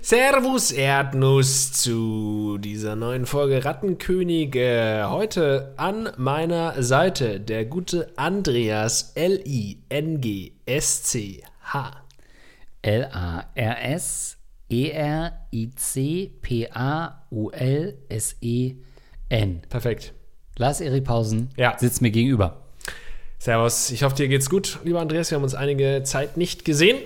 Servus Erdnuss zu dieser neuen Folge Rattenkönige. Heute an meiner Seite der gute Andreas L-I-N-G-S-C-H. L-A-R-S-E-R-I-C-P-A-U-L-S-E-N. Perfekt. Lars Erihausen Ja. sitzt mir gegenüber. Servus, ich hoffe, dir geht's gut, lieber Andreas. Wir haben uns einige Zeit nicht gesehen.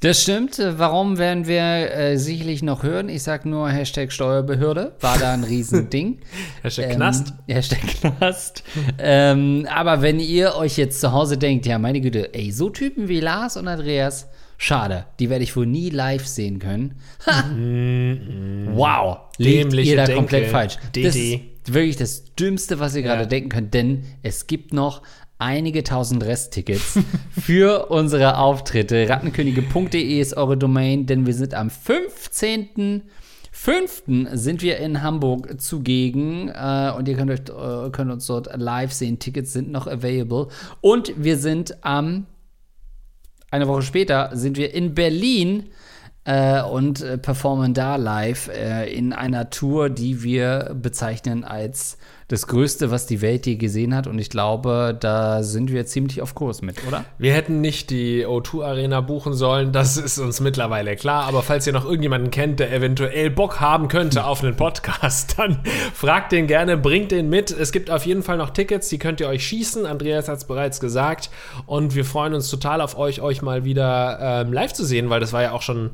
Das stimmt. Warum werden wir äh, sicherlich noch hören? Ich sag nur Hashtag Steuerbehörde. War da ein Riesending. Hashtag Knast. Ähm, Hashtag Knast. ähm, aber wenn ihr euch jetzt zu Hause denkt, ja, meine Güte, ey, so Typen wie Lars und Andreas, schade, die werde ich wohl nie live sehen können. Ha. wow, liegt ihr da Denke. komplett falsch. Das DD. ist wirklich das Dümmste, was ihr gerade Ja. denken könnt, denn es gibt noch einige tausend Resttickets für unsere Auftritte. Rattenkönige.de ist eure Domain, denn wir sind am 15. 5. sind wir in Hamburg zugegen äh, und ihr könnt, euch, äh, könnt uns dort live sehen. Tickets sind noch available. Und wir sind am, eine Woche später, sind wir in Berlin äh, und äh, performen da live äh, in einer Tour, die wir bezeichnen als das Größte, was die Welt je gesehen hat. Und ich glaube, da sind wir ziemlich auf Kurs mit, oder? Wir hätten nicht die O2 Arena buchen sollen, das ist uns mittlerweile klar. Aber falls ihr noch irgendjemanden kennt, der eventuell Bock haben könnte auf einen Podcast, dann fragt den gerne, bringt den mit. Es gibt auf jeden Fall noch Tickets, die könnt ihr euch schießen. Andreas hat es bereits gesagt. Und wir freuen uns total auf euch, euch mal wieder ähm, live zu sehen, weil das war ja auch schon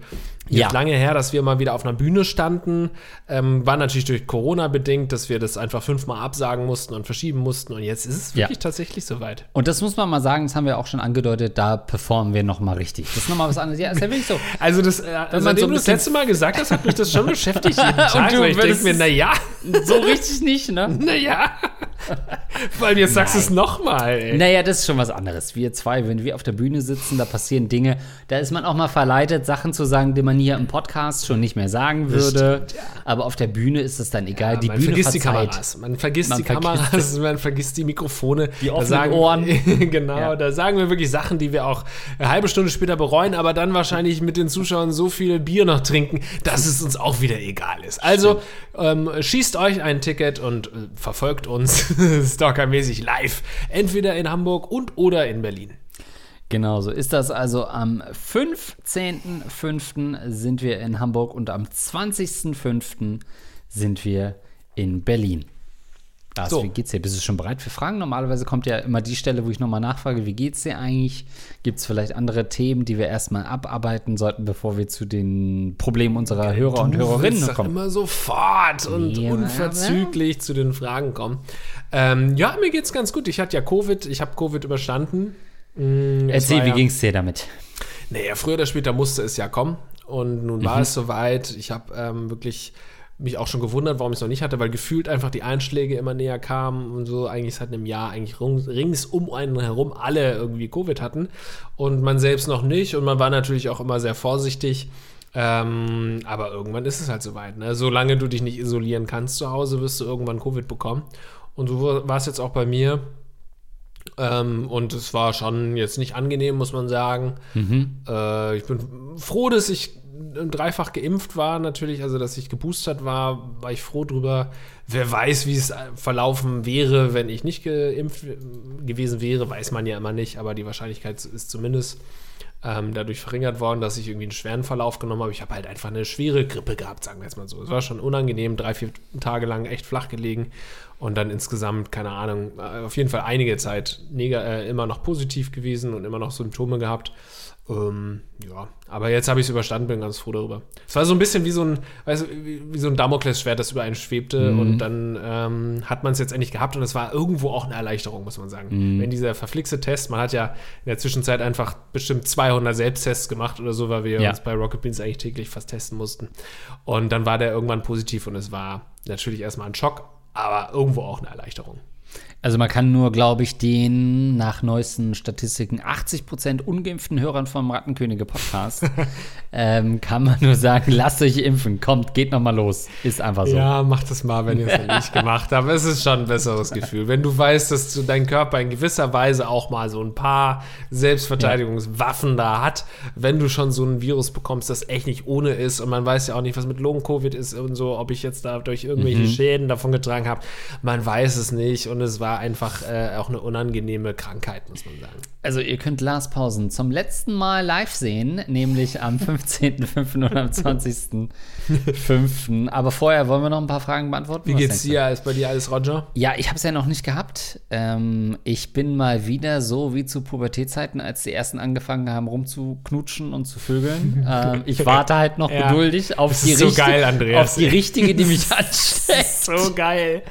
jetzt Ja. lange her, dass wir mal wieder auf einer Bühne standen. Ähm, war natürlich durch Corona bedingt, dass wir das einfach fünfmal absagen mussten und verschieben mussten. Und jetzt ist es Ja. wirklich tatsächlich soweit. Und das muss man mal sagen, das haben wir auch schon angedeutet, da performen wir noch mal richtig. Das ist noch mal was anderes. Ja, ist ja wirklich so. Also das, äh, man seitdem so du das letzte Mal gesagt hast, hat mich das schon beschäftigt jeden Tag. du weil ich denke mir, naja, So richtig nicht, ne? naja. Allem jetzt sagst du es nochmal. Naja, das ist schon was anderes. Wir zwei, wenn wir auf der Bühne sitzen, da passieren Dinge, da ist man auch mal verleitet, Sachen zu sagen, die man hier im Podcast schon nicht mehr sagen würde. Aber auf der Bühne ist es dann egal. die man Bühne vergisst die verzeiht. Kameras, man vergisst Man die vergisst Kameras, man vergisst die Mikrofone. Die offenen sagen, Ohren. genau, Ja. da sagen wir wirklich Sachen, die wir auch eine halbe Stunde später bereuen, aber dann wahrscheinlich mit den Zuschauern so viel Bier noch trinken, dass es uns auch wieder egal ist. Also ähm, schießt euch ein Ticket und äh, verfolgt uns stalkermäßig live, entweder in Hamburg und oder in Berlin. Genau so ist das. Also am 15.05. sind wir in Hamburg und am 20.05. sind wir in Berlin. Lars, So. wie geht's dir? Bist du schon bereit für Fragen? Normalerweise kommt ja immer die Stelle, wo ich nochmal nachfrage, wie geht's dir eigentlich? Gibt es vielleicht andere Themen, die wir erstmal abarbeiten sollten, bevor wir zu den Problemen unserer Hörer und Du Hörerinnen willst doch kommen? immer sofort und Ja, unverzüglich zu den Fragen kommen. Ähm, ja, mir geht's ganz gut. Ich hatte ja Covid, ich habe Covid überstanden. Es Erzähl, wie ja, ging's dir damit? Naja, früher oder später musste es ja kommen. Und nun Mhm. war es soweit. Ich habe ähm, wirklich mich auch schon gewundert, warum ich es noch nicht hatte, weil gefühlt einfach die Einschläge immer näher kamen und so eigentlich seit einem Jahr eigentlich rings um einen herum alle irgendwie Covid hatten und man selbst noch nicht und man war natürlich auch immer sehr vorsichtig. Ähm, aber irgendwann ist es halt soweit. Ne? Solange du dich nicht isolieren kannst zu Hause, wirst du irgendwann Covid bekommen. Und so war es jetzt auch bei mir. Ähm, und es war schon jetzt nicht angenehm, muss man sagen. Äh, ich bin froh, dass ich dreifach geimpft war, natürlich, also dass ich geboostert war, war ich froh drüber. Wer weiß, wie es verlaufen wäre, wenn ich nicht geimpft gewesen wäre, weiß man ja immer nicht, aber die Wahrscheinlichkeit ist zumindest ähm, dadurch verringert worden, dass ich irgendwie einen schweren Verlauf genommen habe. Ich habe halt einfach eine schwere Grippe gehabt, sagen wir jetzt mal so. Es war schon unangenehm, drei, vier Tage lang echt flach gelegen und dann insgesamt, keine Ahnung, äh, auf jeden Fall einige Zeit äh, immer noch positiv gewesen und immer noch Symptome gehabt. Ähm, ja, aber jetzt habe ich es überstanden, bin ganz froh darüber. Es war so ein bisschen wie so ein, weißt wie, wie so ein Damoklesschwert, das über einen schwebte und dann ähm, hat man es jetzt endlich gehabt und es war irgendwo auch eine Erleichterung, muss man sagen. Wenn dieser verflixte Test, man hat ja in der Zwischenzeit einfach bestimmt 200 Selbsttests gemacht oder so, weil wir Ja. uns bei Rocket Beans eigentlich täglich fast testen mussten. Und dann war der irgendwann positiv und es war natürlich erstmal ein Schock, aber irgendwo auch eine Erleichterung. Also man kann nur, glaube ich, den nach neuesten Statistiken 80% ungeimpften Hörern vom Rattenkönige Podcast ähm, kann man nur sagen, lasst euch impfen, kommt, geht noch mal los. Ist einfach so. Ja, mach das mal, wenn ihr es nicht gemacht habt. Es ist schon ein besseres Gefühl. Wenn du weißt, dass du dein Körper in gewisser Weise auch mal so ein paar Selbstverteidigungswaffen da hat, wenn du schon so ein Virus bekommst, das echt nicht ohne ist und man weiß ja auch nicht, was mit Long-Covid ist und so, ob ich jetzt dadurch irgendwelche Schäden davon getragen habe. Man weiß es nicht und es war einfach äh, auch eine unangenehme Krankheit, muss man sagen. Also ihr könnt Lars Pausen zum letzten Mal live sehen, nämlich am 15.05. und am 20.05. Aber vorher wollen wir noch ein paar Fragen beantworten. Wie geht's dir? Ist bei dir alles Roger? Ja, ich habe es ja noch nicht gehabt. Ähm, ich bin mal wieder so wie zu Pubertätzeiten, als die ersten angefangen haben rumzuknutschen und zu vögeln. ähm, ich warte halt noch Ja. geduldig auf Das die, ist so richtige- geil, Andreas. auf die richtige, die mich ansteckt. So geil.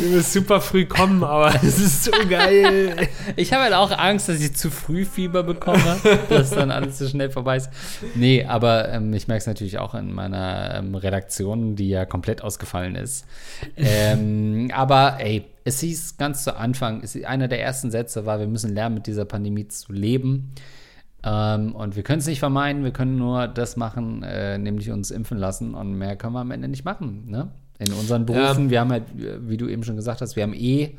Du wirst super früh kommen, aber es ist so geil. Ich habe halt auch Angst, dass ich zu früh Fieber bekomme, dass dann alles so schnell vorbei ist. Nee, aber ähm, ich merke es natürlich auch in meiner ähm, Redaktion, die ja komplett ausgefallen ist. Ähm, aber ey, es hieß ganz zu Anfang, es, einer der ersten Sätze war, wir müssen lernen, mit dieser Pandemie zu leben. Ähm, und wir können es nicht vermeiden, wir können nur das machen, äh, nämlich uns impfen lassen. Und mehr können wir am Ende nicht machen. Ne? In unseren Berufen, wir haben halt, wie du eben schon gesagt hast, wir haben eh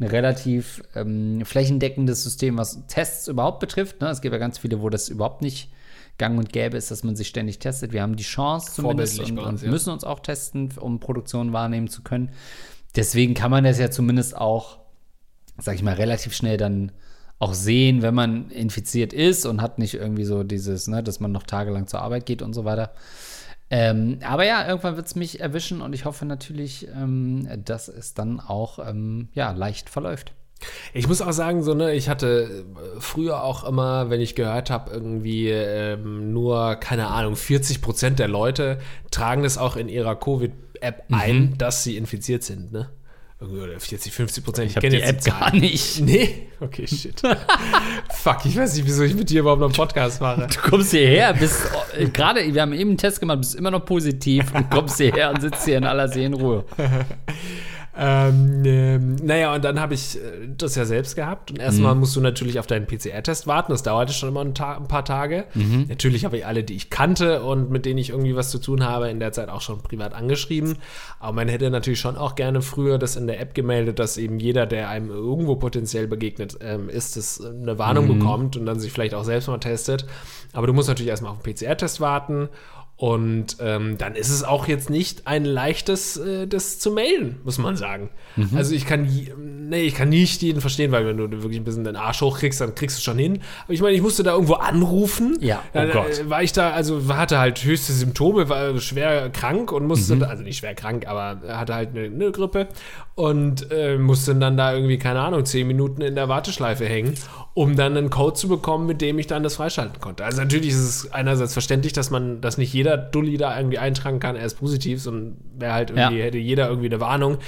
ein relativ ähm, flächendeckendes System, was Tests überhaupt betrifft. Ne? Es gibt ja ganz viele, wo das überhaupt nicht gang und gäbe ist, dass man sich ständig testet. Wir haben die Chance zumindest und, uns, und ja. müssen uns auch testen, um Produktion wahrnehmen zu können. Deswegen kann man das ja zumindest auch, sag ich mal, relativ schnell dann auch sehen, wenn man infiziert ist und hat nicht irgendwie so dieses, ne, dass man noch tagelang zur Arbeit geht und so weiter. Ähm, aber ja, irgendwann wird es mich erwischen und ich hoffe natürlich, ähm, dass es dann auch ähm, ja, leicht verläuft. Ich muss auch sagen, so, ne, ich hatte äh, früher auch immer, wenn ich gehört habe, irgendwie ähm, nur, keine Ahnung, 40 Prozent der Leute tragen das auch in ihrer Covid-App ein, dass sie infiziert sind, ne? Irgendwie, Oder 40, 50 Prozent. Ich, hab kenne die App gar nicht. Nee? Okay, shit. Fuck, ich weiß nicht, wieso ich mit dir überhaupt noch einen Podcast mache. Du kommst hierher, bist äh, gerade, wir haben eben einen Test gemacht, bist immer noch positiv und kommst hierher und sitzt hier in aller Seelenruhe. Ähm, ähm, naja, und dann habe ich äh, das ja selbst gehabt. Und erstmal musst du natürlich auf deinen PCR-Test warten. Das dauerte schon immer ein, Ta ein paar Tage. Natürlich habe ich alle, die ich kannte und mit denen ich irgendwie was zu tun habe, in der Zeit auch schon privat angeschrieben. Aber man hätte natürlich schon auch gerne früher das in der App gemeldet, dass eben jeder, der einem irgendwo potenziell begegnet ähm, ist, das eine Warnung bekommt und dann sich vielleicht auch selbst mal testet. Aber du musst natürlich erstmal auf den PCR-Test warten. Und ähm, dann ist es auch jetzt nicht ein leichtes, äh, das zu melden, muss man sagen. Also ich kann, nee, ich kann nicht jeden verstehen, weil wenn du wirklich ein bisschen den Arsch hochkriegst, dann kriegst du schon hin. Aber ich meine, ich musste da irgendwo anrufen. Ja, oh dann, Gott. äh, War ich da, also hatte halt höchste Symptome, war schwer krank und musste, Mhm. also nicht schwer krank, aber hatte halt eine, eine Grippe und äh, musste dann da irgendwie, keine Ahnung, zehn Minuten in der Warteschleife hängen, um dann einen Code zu bekommen, mit dem ich dann das freischalten konnte. Also natürlich ist es einerseits verständlich, dass man, dass nicht jeder Dulli da irgendwie eintragen kann, er ist positiv, sondern wäre halt irgendwie, Ja. hätte jeder irgendwie eine Warnung.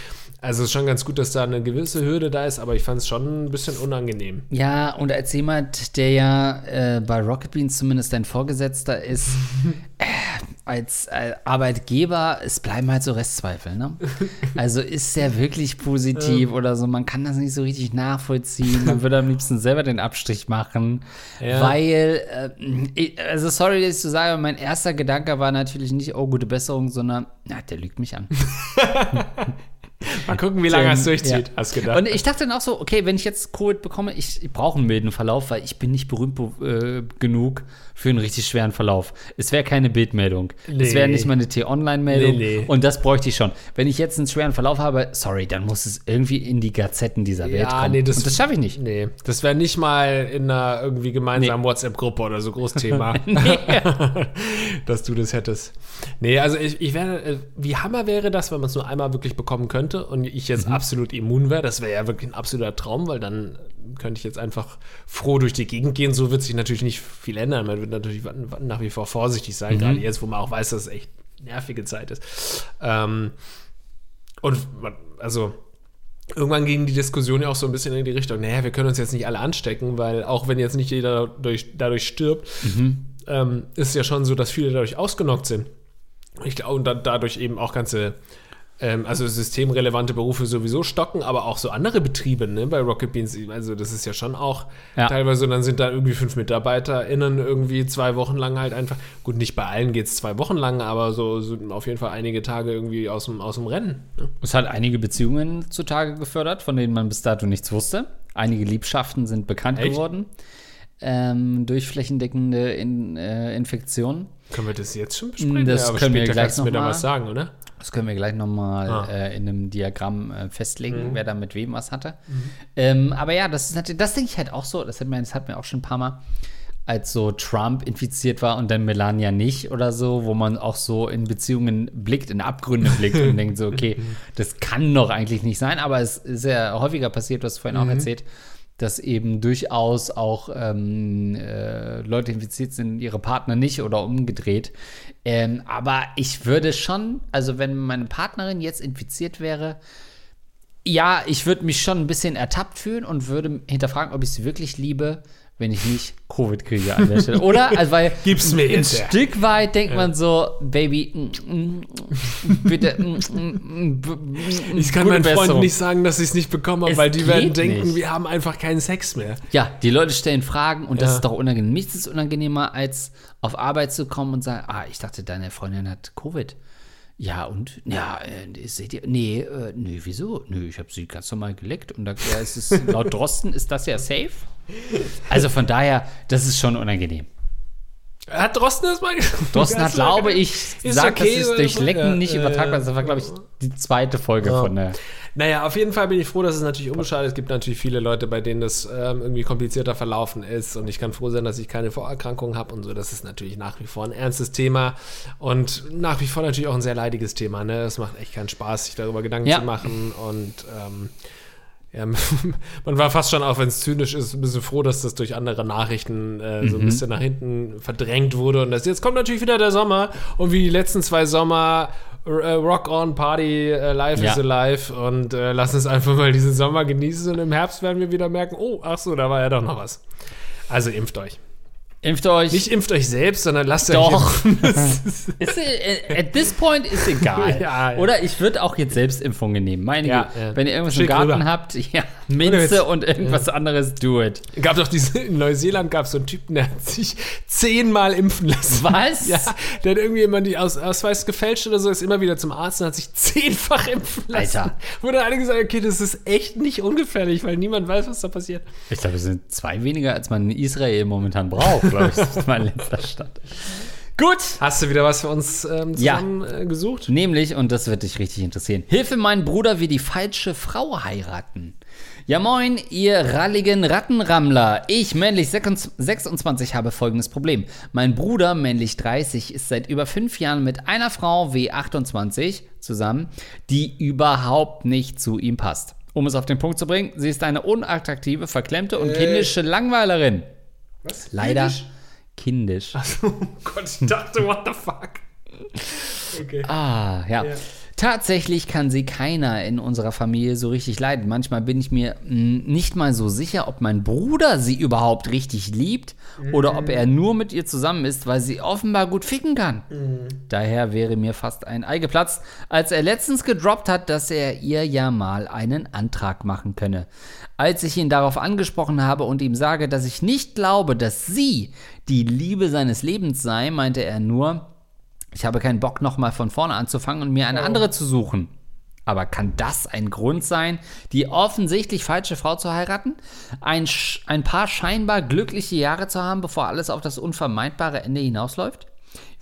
Also es ist schon ganz gut, dass da eine gewisse Hürde da ist, aber ich fand es schon ein bisschen unangenehm. Ja, und als jemand, der ja äh, bei Rocket Beans zumindest dein Vorgesetzter ist, äh, als äh, Arbeitgeber, es bleiben halt so Restzweifel, ne? Also ist der wirklich positiv oder so? Man kann das nicht so richtig nachvollziehen. Man würde am liebsten selber den Abstrich machen, Ja. weil, äh, also sorry, dass ich so sage, mein erster Gedanke war natürlich nicht, oh, gute Besserung, sondern, na, der lügt mich an. Mal gucken, wie lange er es durchzieht, ja. hast gedacht. Und ich dachte dann auch so, okay, wenn ich jetzt Covid bekomme, ich, ich brauche einen milden Verlauf, weil ich bin nicht berühmt äh, genug für einen richtig schweren Verlauf. Es wäre keine Bildmeldung. Es Nee. wäre nicht mal eine T-Online-Meldung. Nee, nee. Und das bräuchte ich schon. Wenn ich jetzt einen schweren Verlauf habe, sorry, dann muss es irgendwie in die Gazetten dieser Welt Ja, kommen. nee, das- Und das schaffe ich nicht. Nee, das wäre nicht mal in einer irgendwie gemeinsamen WhatsApp-Gruppe oder so Großthema, dass du das hättest. Nee, also ich, ich wäre, äh, wie Hammer wäre das, wenn man es nur einmal wirklich bekommen könnte und ich jetzt Mhm. absolut immun wäre. Das wäre ja wirklich ein absoluter Traum, weil dann könnte ich jetzt einfach froh durch die Gegend gehen. So wird sich natürlich nicht viel ändern. Man wird natürlich nach wie vor vorsichtig Mhm. sein, gerade jetzt, wo man auch weiß, dass es echt nervige Zeit ist. Ähm, und man, also irgendwann ging die Diskussion ja auch so ein bisschen in die Richtung, naja, wir können uns jetzt nicht alle anstecken, weil auch wenn jetzt nicht jeder dadurch, dadurch stirbt, ähm, ist ja schon so, dass viele dadurch ausgenockt sind. Ich glaube, und dadurch eben auch ganze ähm, also systemrelevante Berufe sowieso stocken, aber auch so andere Betriebe ne, bei Rocket Beans. Also das ist ja schon auch Ja. teilweise, und dann sind da irgendwie fünf MitarbeiterInnen irgendwie zwei Wochen lang halt einfach, gut, nicht bei allen geht es zwei Wochen lang, aber so, so auf jeden Fall einige Tage irgendwie aus dem, aus dem Rennen. Ne? Es hat einige Beziehungen zutage gefördert, von denen man bis dato nichts wusste. Einige Liebschaften sind bekannt Echt? geworden ähm, durch flächendeckende In, äh, Infektionen. Können wir das jetzt schon besprechen? Das aber können wir gleich kannst du mir noch da mal. was sagen, oder? Das können wir gleich nochmal Ah. äh, in einem Diagramm äh, festlegen, Mhm. wer da mit wem was hatte. Ähm, aber ja, das ist natürlich, das denke ich halt auch so, das hat, mir, das hat mir auch schon ein paar Mal, als so Trump infiziert war und dann Melania nicht oder so, wo man auch so in Beziehungen blickt, in Abgründe blickt und denkt so, okay, das kann doch eigentlich nicht sein, aber es ist ja häufiger passiert, du hast vorhin auch erzählt, dass eben durchaus auch ähm, äh, Leute infiziert sind, ihre Partner nicht oder umgedreht. Ähm, aber ich würde schon, also wenn meine Partnerin jetzt infiziert wäre, ja, ich würde mich schon ein bisschen ertappt fühlen und würde hinterfragen, ob ich sie wirklich liebe, wenn ich nicht Covid kriege an der Stelle. Oder? Also, weil Gib's mir ein jetzt her. Stück weit denkt man so, Baby, mm, mm, bitte. mm, Ich kann meinen Freunden nicht sagen, dass ich es nicht bekommen habe, weil die werden denken, nicht. wir haben einfach keinen Sex mehr. Ja, die Leute stellen Fragen und das Ja. ist doch unangenehm. Nichts ist unangenehmer, als auf Arbeit zu kommen und sagen, ah, ich dachte, deine Freundin hat Covid. Ja, und? Ja, äh, seht ihr? Nee, äh, nee, wieso? Nö, ich habe sie ganz normal geleckt und da ja, es ist, laut Drosten ist das ja safe. Also von daher, das ist schon unangenehm. Hat Drosten das mal Drosten hat, glaube ich, Ist sagt, okay, das ist oder durch? Lecken Ja, nicht ja, übertragbar. ja. Das war, glaube ich, die zweite Folge von der. Naja, auf jeden Fall bin ich froh, dass es natürlich unbeschadet Es gibt natürlich viele Leute, bei denen das ähm, irgendwie komplizierter verlaufen ist. Und ich kann froh sein, dass ich keine Vorerkrankungen habe und so. Das ist natürlich nach wie vor ein ernstes Thema und nach wie vor natürlich auch ein sehr leidiges Thema. Ne? Es macht echt keinen Spaß, sich darüber Gedanken Ja. zu machen. Und ähm, ja, man war fast schon, auch wenn es zynisch ist, ein bisschen froh, dass das durch andere Nachrichten äh, so ein bisschen nach hinten verdrängt wurde. Und das, jetzt kommt natürlich wieder der Sommer. Und wie die letzten zwei Sommer, äh, Rock on, Party, äh, Life Ja. is alive. Und äh, lass uns einfach mal diesen Sommer genießen. Und im Herbst werden wir wieder merken, oh, ach so, da war ja doch noch was. Also impft euch. Impft euch. Nicht impft euch selbst, sondern lasst euch Doch. impfen. Ist, äh, at this point ist egal. Ja, ja. Oder ich würde auch jetzt Selbstimpfungen nehmen. Meine Ja, Güte, ja. wenn ihr irgendwas Schick im Garten rüber. habt, ja. Minze und irgendwas anderes, do it. gab doch diese, in Neuseeland gab es so einen Typen, der hat sich zehnmal impfen lassen. Was? Ja, der hat irgendwie immer die Aus Ausweis gefälscht oder so, ist immer wieder zum Arzt und hat sich zehnfach impfen lassen. Alter. Wo dann alle gesagt haben, okay, das ist echt nicht ungefährlich, weil niemand weiß, was da passiert. Ich glaube, es sind zwei weniger, als man in Israel momentan braucht, glaube ich. Das ist mein letzter Stand. Gut. Hast du wieder was für uns ähm, Ja. zusammen äh, gesucht? Nämlich, und das wird dich richtig interessieren, Hilfe meinen Bruder wie die falsche Frau heiraten. Ja moin, ihr ralligen Rattenrammler. Ich, männlich 26, habe folgendes Problem. Mein Bruder, männlich 30, ist seit über fünf Jahren mit einer Frau W28 zusammen, die überhaupt nicht zu ihm passt. Um es auf den Punkt zu bringen, sie ist eine unattraktive, verklemmte und kindische Langweilerin. Was? Leider kindisch. Oh Gott, ich dachte, what the fuck? Okay. Ah, ja. Ja. Tatsächlich kann sie keiner in unserer Familie so richtig leiden. Manchmal bin ich mir mh, nicht mal so sicher, ob mein Bruder sie überhaupt richtig liebt oder ob er nur mit ihr zusammen ist, weil sie offenbar gut ficken kann. Daher wäre mir fast ein Ei geplatzt, als er letztens gedroppt hat, dass er ihr ja mal einen Antrag machen könne. Als ich ihn darauf angesprochen habe und ihm sage, dass ich nicht glaube, dass sie die Liebe seines Lebens sei, meinte er nur, ich habe keinen Bock, nochmal von vorne anzufangen und mir eine andere zu suchen. Aber kann das ein Grund sein, die offensichtlich falsche Frau zu heiraten? Ein, ein paar scheinbar glückliche Jahre zu haben, bevor alles auf das unvermeidbare Ende hinausläuft?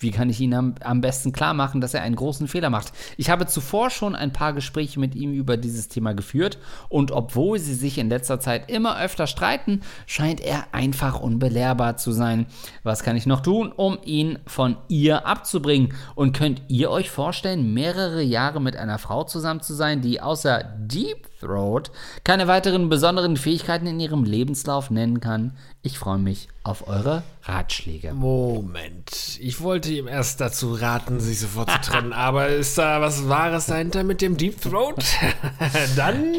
Wie kann ich ihm am, am besten klar machen, dass er einen großen Fehler macht? Ich habe zuvor schon ein paar Gespräche mit ihm über dieses Thema geführt und obwohl sie sich in letzter Zeit immer öfter streiten, scheint er einfach unbelehrbar zu sein. Was kann ich noch tun, um ihn von ihr abzubringen? Und könnt ihr euch vorstellen, mehrere Jahre mit einer Frau zusammen zu sein, die außer Deep Throat keine weiteren besonderen Fähigkeiten in ihrem Lebenslauf nennen kann? Ich freue mich auf eure Ratschläge. Moment, ich wollte ihm erst dazu raten, sich sofort zu trennen, aber ist da was Wahres dahinter mit dem Deep Throat? Dann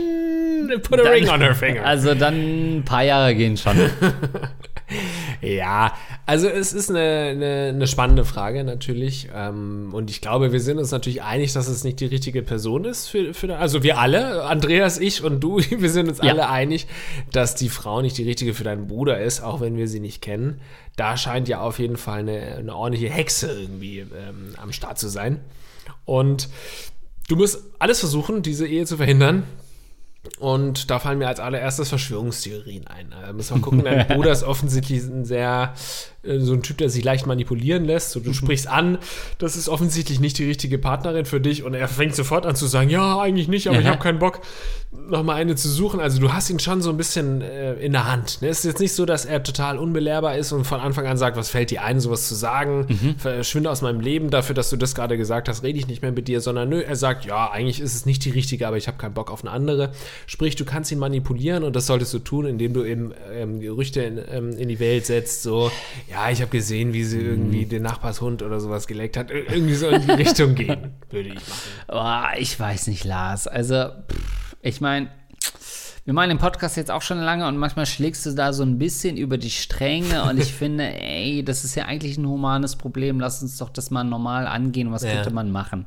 put a ring on her finger. Also dann ein paar Jahre gehen schon. ja, Also es ist eine, eine, eine spannende Frage natürlich. Ähm, und ich glaube, wir sind uns natürlich einig, dass es nicht die richtige Person ist für, für also wir alle, Andreas, ich und du, wir sind uns Ja. alle einig, dass die Frau nicht die richtige für deinen Bruder ist, auch wenn wir sie nicht kennen. Da scheint ja auf jeden Fall eine, eine ordentliche Hexe irgendwie ähm, am Start zu sein. Und du musst alles versuchen, diese Ehe zu verhindern. Und da fallen mir als allererstes Verschwörungstheorien ein. Da müssen wir gucken, dein Bruder ist offensichtlich ein sehr, äh, so ein Typ, der sich leicht manipulieren lässt. So, du sprichst an, das ist offensichtlich nicht die richtige Partnerin für dich und er fängt sofort an zu sagen, ja, eigentlich nicht, aber ich Aha. habe keinen Bock, nochmal eine zu suchen. Also du hast ihn schon so ein bisschen äh, in der Hand. Ne? Es ist jetzt nicht so, dass er total unbelehrbar ist und von Anfang an sagt, was fällt dir ein, sowas zu sagen, verschwinde aus meinem Leben dafür, dass du das gerade gesagt hast, rede ich nicht mehr mit dir, sondern nö, er sagt, ja, eigentlich ist es nicht die richtige, aber ich habe keinen Bock auf eine andere. Sprich, du kannst ihn manipulieren und das solltest du tun, indem du eben ähm, Gerüchte in, ähm, in die Welt setzt, so, ja, ich habe gesehen, wie sie irgendwie den Nachbarshund oder sowas geleckt hat. Ir- Irgendwie so in die Richtung gehen, würde ich machen. Boah, ich weiß nicht, Lars. Also, pff, ich meine, wir machen den Podcast jetzt auch schon lange und manchmal schlägst du da so ein bisschen über die Stränge und ich finde, ey, das ist ja eigentlich ein humanes Problem. Lass uns doch das mal normal angehen. Was Ja. könnte man machen?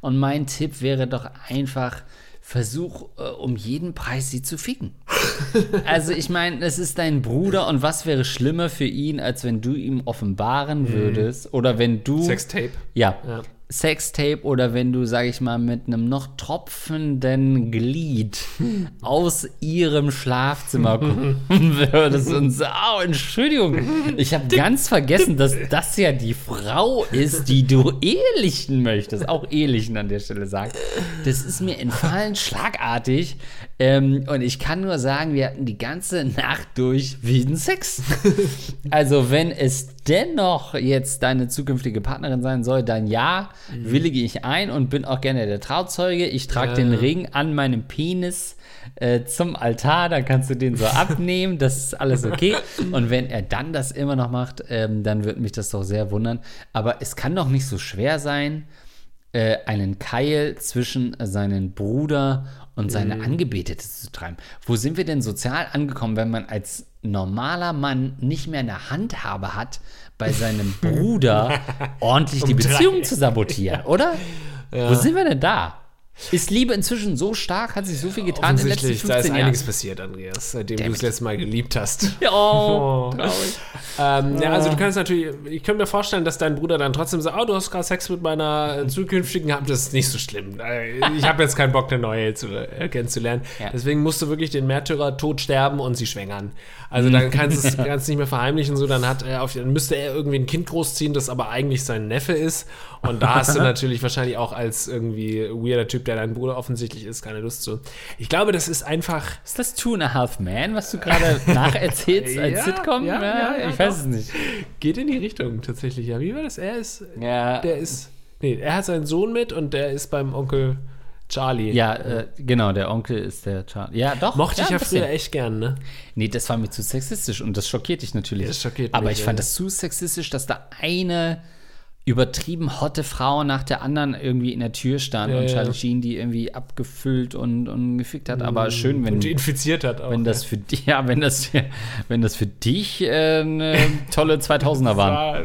Und mein Tipp wäre doch einfach, versuch äh, um jeden Preis sie zu ficken. Also ich meine, es ist dein Bruder und was wäre schlimmer für ihn, als wenn du ihm offenbaren würdest oder wenn du Sextape. ja. Ja. Sextape oder wenn du, sag ich mal, mit einem noch tropfenden Glied aus ihrem Schlafzimmer gucken würdest und so, oh, Entschuldigung, ich habe ganz vergessen, dass das ja die Frau ist, die du ehelichen möchtest. Auch ehelichen an der Stelle sagt. Das ist mir entfallen, schlagartig. Ähm, und ich kann nur sagen, wir hatten die ganze Nacht durch wilden Sex. Also, wenn es dennoch jetzt deine zukünftige Partnerin sein soll, dann ja, willige ich ein und bin auch gerne der Trauzeuge. Ich trage Ja. den Ring an meinem Penis äh, zum Altar, dann kannst du den so abnehmen, das ist alles okay. Und wenn er dann das immer noch macht, ähm, dann würde mich das doch sehr wundern. Aber es kann doch nicht so schwer sein, äh, einen Keil zwischen seinen Bruder und seine Angebetete zu treiben. Wo sind wir denn sozial angekommen, wenn man als normaler Mann nicht mehr eine Handhabe hat, bei seinem Bruder ordentlich die Um drei. Beziehung zu sabotieren, oder? Wo sind wir denn da? Ist Liebe inzwischen so stark? Hat sich so viel getan in den letzten Offensichtlich, da ist 15 einiges Jahren? passiert, Andreas, seitdem du Damn das it. letzte Mal geliebt hast. Oh, Oh. traurig. Ähm, ja, also du kannst natürlich, ich könnte mir vorstellen, dass dein Bruder dann trotzdem sagt, oh, du hast gerade Sex mit meiner zukünftigen gehabt, das ist nicht so schlimm. Äh, Ich habe jetzt keinen Bock, eine neue zu, äh, kennenzulernen. Ja. Deswegen musst du wirklich den Märtyrer tot sterben und sie schwängern. Also dann kannst du es nicht mehr verheimlichen, so dann hat er auf, dann müsste er irgendwie ein Kind großziehen, das aber eigentlich sein Neffe ist. Und da hast du natürlich wahrscheinlich auch als irgendwie weirder Typ, der dein Bruder offensichtlich ist, keine Lust zu. Ich glaube, das ist einfach. Ist das Two and a Half Man, was du gerade nacherzählst als Ja, Sitcom? ja, ja, ja, ich weiß doch. es nicht. Geht in die Richtung tatsächlich. Ja, wie war das? Er ist. Ja, Der ist. Nee, er hat seinen Sohn mit und der ist beim Onkel Charlie. ja äh, genau, der Onkel ist der Charlie. Ja, doch. Mochte ich ja ein bisschen. früher echt gern, ne? Nee, das war mir zu sexistisch und das schockiert dich natürlich. Ja, das schockiert Aber mich, ich fand ja. das zu sexistisch, dass da eine übertrieben hotte Frau nach der anderen irgendwie in der Tür stand Ja, und ja. Charlie Sheen die irgendwie abgefüllt und, und gefickt hat. Aber schön, wenn, Und die infiziert hat auch. wenn das für dich, ja, wenn das, wenn das für dich äh, eine tolle 2000er waren. war,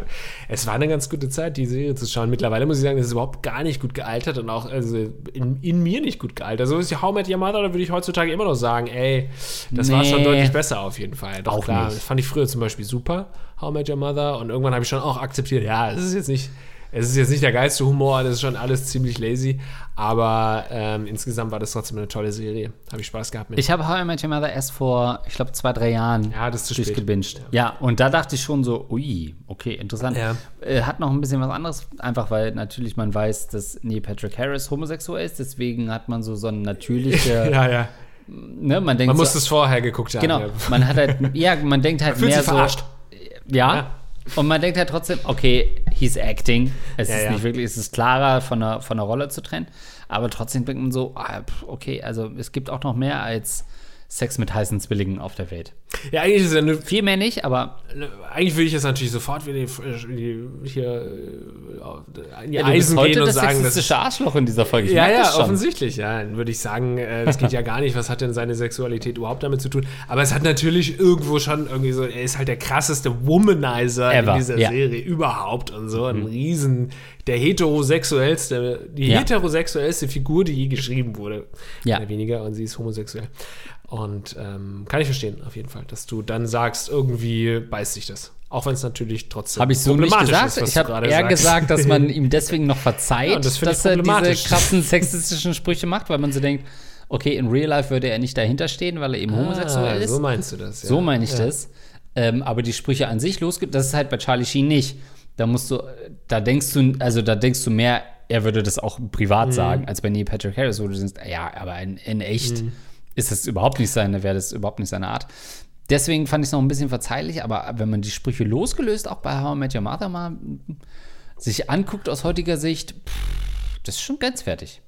es war eine ganz gute Zeit, die Serie zu schauen. Mittlerweile muss ich sagen, das ist überhaupt gar nicht gut gealtert und auch also in, in mir nicht gut gealtert. So ist ja How Met Your Mother, da würde ich heutzutage immer noch sagen, ey, das war schon Nee. deutlich besser auf jeden Fall. Doch Auch klar, nicht. das fand ich früher zum Beispiel super, How I Met Your Mother. Und irgendwann habe ich schon auch akzeptiert, ja, es ist jetzt nicht. Es ist jetzt nicht der geilste Humor, das ist schon alles ziemlich lazy, aber ähm, insgesamt war das trotzdem eine tolle Serie. Habe ich Spaß gehabt mit. Ich habe How I Met Your Mother erst vor, ich glaube, zwei, drei Jahren ja, das ist zu spät. durchgebinged. Ja. und da dachte ich schon so, ui, okay, interessant. Ja. Äh, hat noch ein bisschen was anderes, einfach weil natürlich man weiß, dass Neil Patrick Harris homosexuell ist, deswegen hat man so so ein natürliche, Ja, ja. ne, man denkt Man muss so, es vorher geguckt haben. genau, ja. man hat halt, ja, man denkt halt Fühlt mehr so, verarscht. Ja, Ja. und man denkt halt trotzdem, okay, he's acting, es Ja, ist ja. nicht wirklich, es ist klarer von der, von der Rolle zu trennen, aber trotzdem denkt man so, ah, okay, also es gibt auch noch mehr als Sex mit heißen Zwillingen auf der Welt. Ja, eigentlich ist es ja eine Viel mehr nicht, aber Eigentlich würde ich jetzt natürlich sofort wieder die, die, hier äh, in die ja, Eisen heute gehen und das sagen, dass sexistische Arschloch in dieser Folge. Ich ja, ja, das offensichtlich, ja. Dann würde ich sagen, äh, das geht ja gar nicht. Was hat denn seine Sexualität überhaupt damit zu tun? Aber es hat natürlich irgendwo schon irgendwie so, er ist halt der krasseste Womanizer Ever, in dieser ja. Serie überhaupt und so. Ein Riesen, der heterosexuellste, die Ja. heterosexuellste Figur, die je geschrieben wurde. Ja. Mehr oder weniger. Und sie ist homosexuell. Und ähm, kann ich verstehen, auf jeden Fall, dass du dann sagst, irgendwie beißt sich das. Auch wenn es natürlich trotzdem Habe ich so nicht gesagt. ist, ich habe gerade eher sagst. gesagt, dass man ihm deswegen noch verzeiht, Ja, das dass er diese krassen sexistischen Sprüche macht, weil man so denkt, okay, in Real Life würde er nicht dahinter stehen, weil er eben homosexuell ah, ist. So meinst du das, ja. So meine ich ja. das. Ähm, aber die Sprüche an sich losgeht, das ist halt bei Charlie Sheen nicht. Da musst du, da denkst du, also da denkst du mehr, er würde das auch privat Mhm. sagen, als bei Neil Patrick Harris, wo du denkst, ja, aber in, in echt Mhm. Ist das überhaupt nicht seine, wäre das überhaupt nicht seine Art. Deswegen fand ich es noch ein bisschen verzeihlich, aber wenn man die Sprüche losgelöst, auch bei How I Met Your Mother mal sich anguckt aus heutiger Sicht, pff, das ist schon grenzwertig.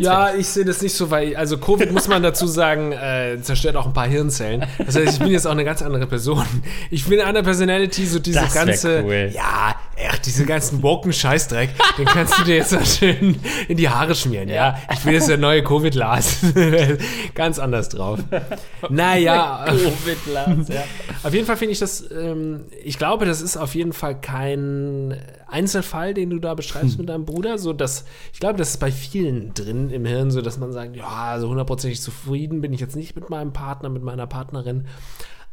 Ja, ich sehe das nicht so, weil, also Covid, muss man dazu sagen, äh, zerstört auch ein paar Hirnzellen. Das heißt, ich bin jetzt auch eine ganz andere Person. Ich bin eine Personality, so diese Das ganze, cool. ja, echt, diese ganzen woken Scheißdreck, den kannst du dir jetzt mal schön in die Haare schmieren, ja. Ich bin jetzt der neue Covid-Lars. ganz anders drauf. Naja, Covid-Lars, ja. auf jeden Fall finde ich das, ähm, ich glaube, das ist auf jeden Fall kein Einzelfall, den du da beschreibst mit deinem Bruder. So, dass, ich glaube, das ist bei vielen drin im Hirn, so dass man sagt, ja, so hundertprozentig zufrieden bin ich jetzt nicht mit meinem Partner, mit meiner Partnerin.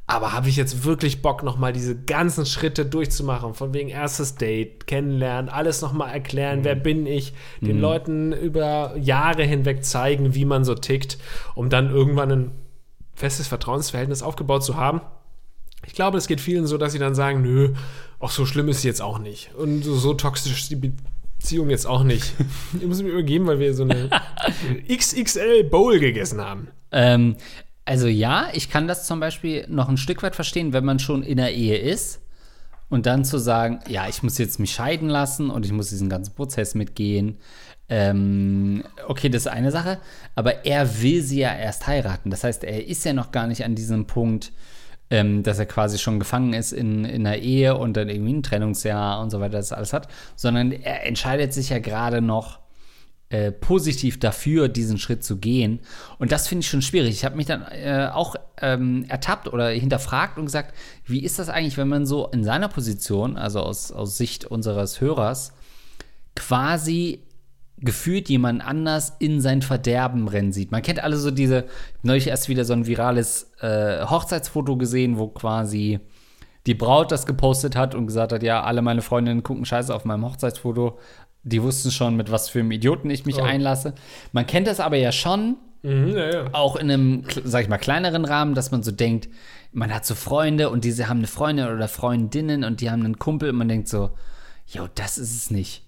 Aber habe ich jetzt wirklich Bock, nochmal diese ganzen Schritte durchzumachen? Von wegen erstes Date, kennenlernen, alles nochmal erklären, wer bin ich, den Leuten über Jahre hinweg zeigen, wie man so tickt, um dann irgendwann ein festes Vertrauensverhältnis aufgebaut zu haben. Ich glaube, es geht vielen so, dass sie dann sagen, nö, auch so schlimm ist sie jetzt auch nicht. Und so, so toxisch ist die Beziehung jetzt auch nicht. Ich muss mir übergeben, weil wir so eine XXL Bowl gegessen haben. Ähm, also ja, ich kann das zum Beispiel noch ein Stück weit verstehen, wenn man schon in der Ehe ist und dann zu sagen, ja, ich muss jetzt mich scheiden lassen und ich muss diesen ganzen Prozess mitgehen. Ähm, okay, das ist eine Sache, aber er will sie ja erst heiraten. Das heißt, er ist ja noch gar nicht an diesem Punkt, ähm, dass er quasi schon gefangen ist in, in einer Ehe und dann irgendwie ein Trennungsjahr und so weiter, das alles hat, sondern er entscheidet sich ja gerade noch äh, positiv dafür, diesen Schritt zu gehen. Und das finde ich schon schwierig. Ich habe mich dann äh, auch ähm, ertappt oder hinterfragt und gesagt, wie ist das eigentlich, wenn man so in seiner Position, also aus, aus Sicht unseres Hörers, quasi gefühlt jemand anders in sein Verderben rennen sieht. Man kennt alle so diese, neulich erst wieder so ein virales äh, Hochzeitsfoto gesehen, wo quasi die Braut das gepostet hat und gesagt hat, ja, alle meine Freundinnen gucken scheiße auf meinem Hochzeitsfoto. Die wussten schon, mit was für einem Idioten ich mich Oh. einlasse. Man kennt das aber ja schon, Mhm, ja, ja. auch in einem, sag ich mal, kleineren Rahmen, dass man so denkt, man hat so Freunde und diese haben eine Freundin oder Freundinnen und die haben einen Kumpel und man denkt so, jo, das ist es nicht.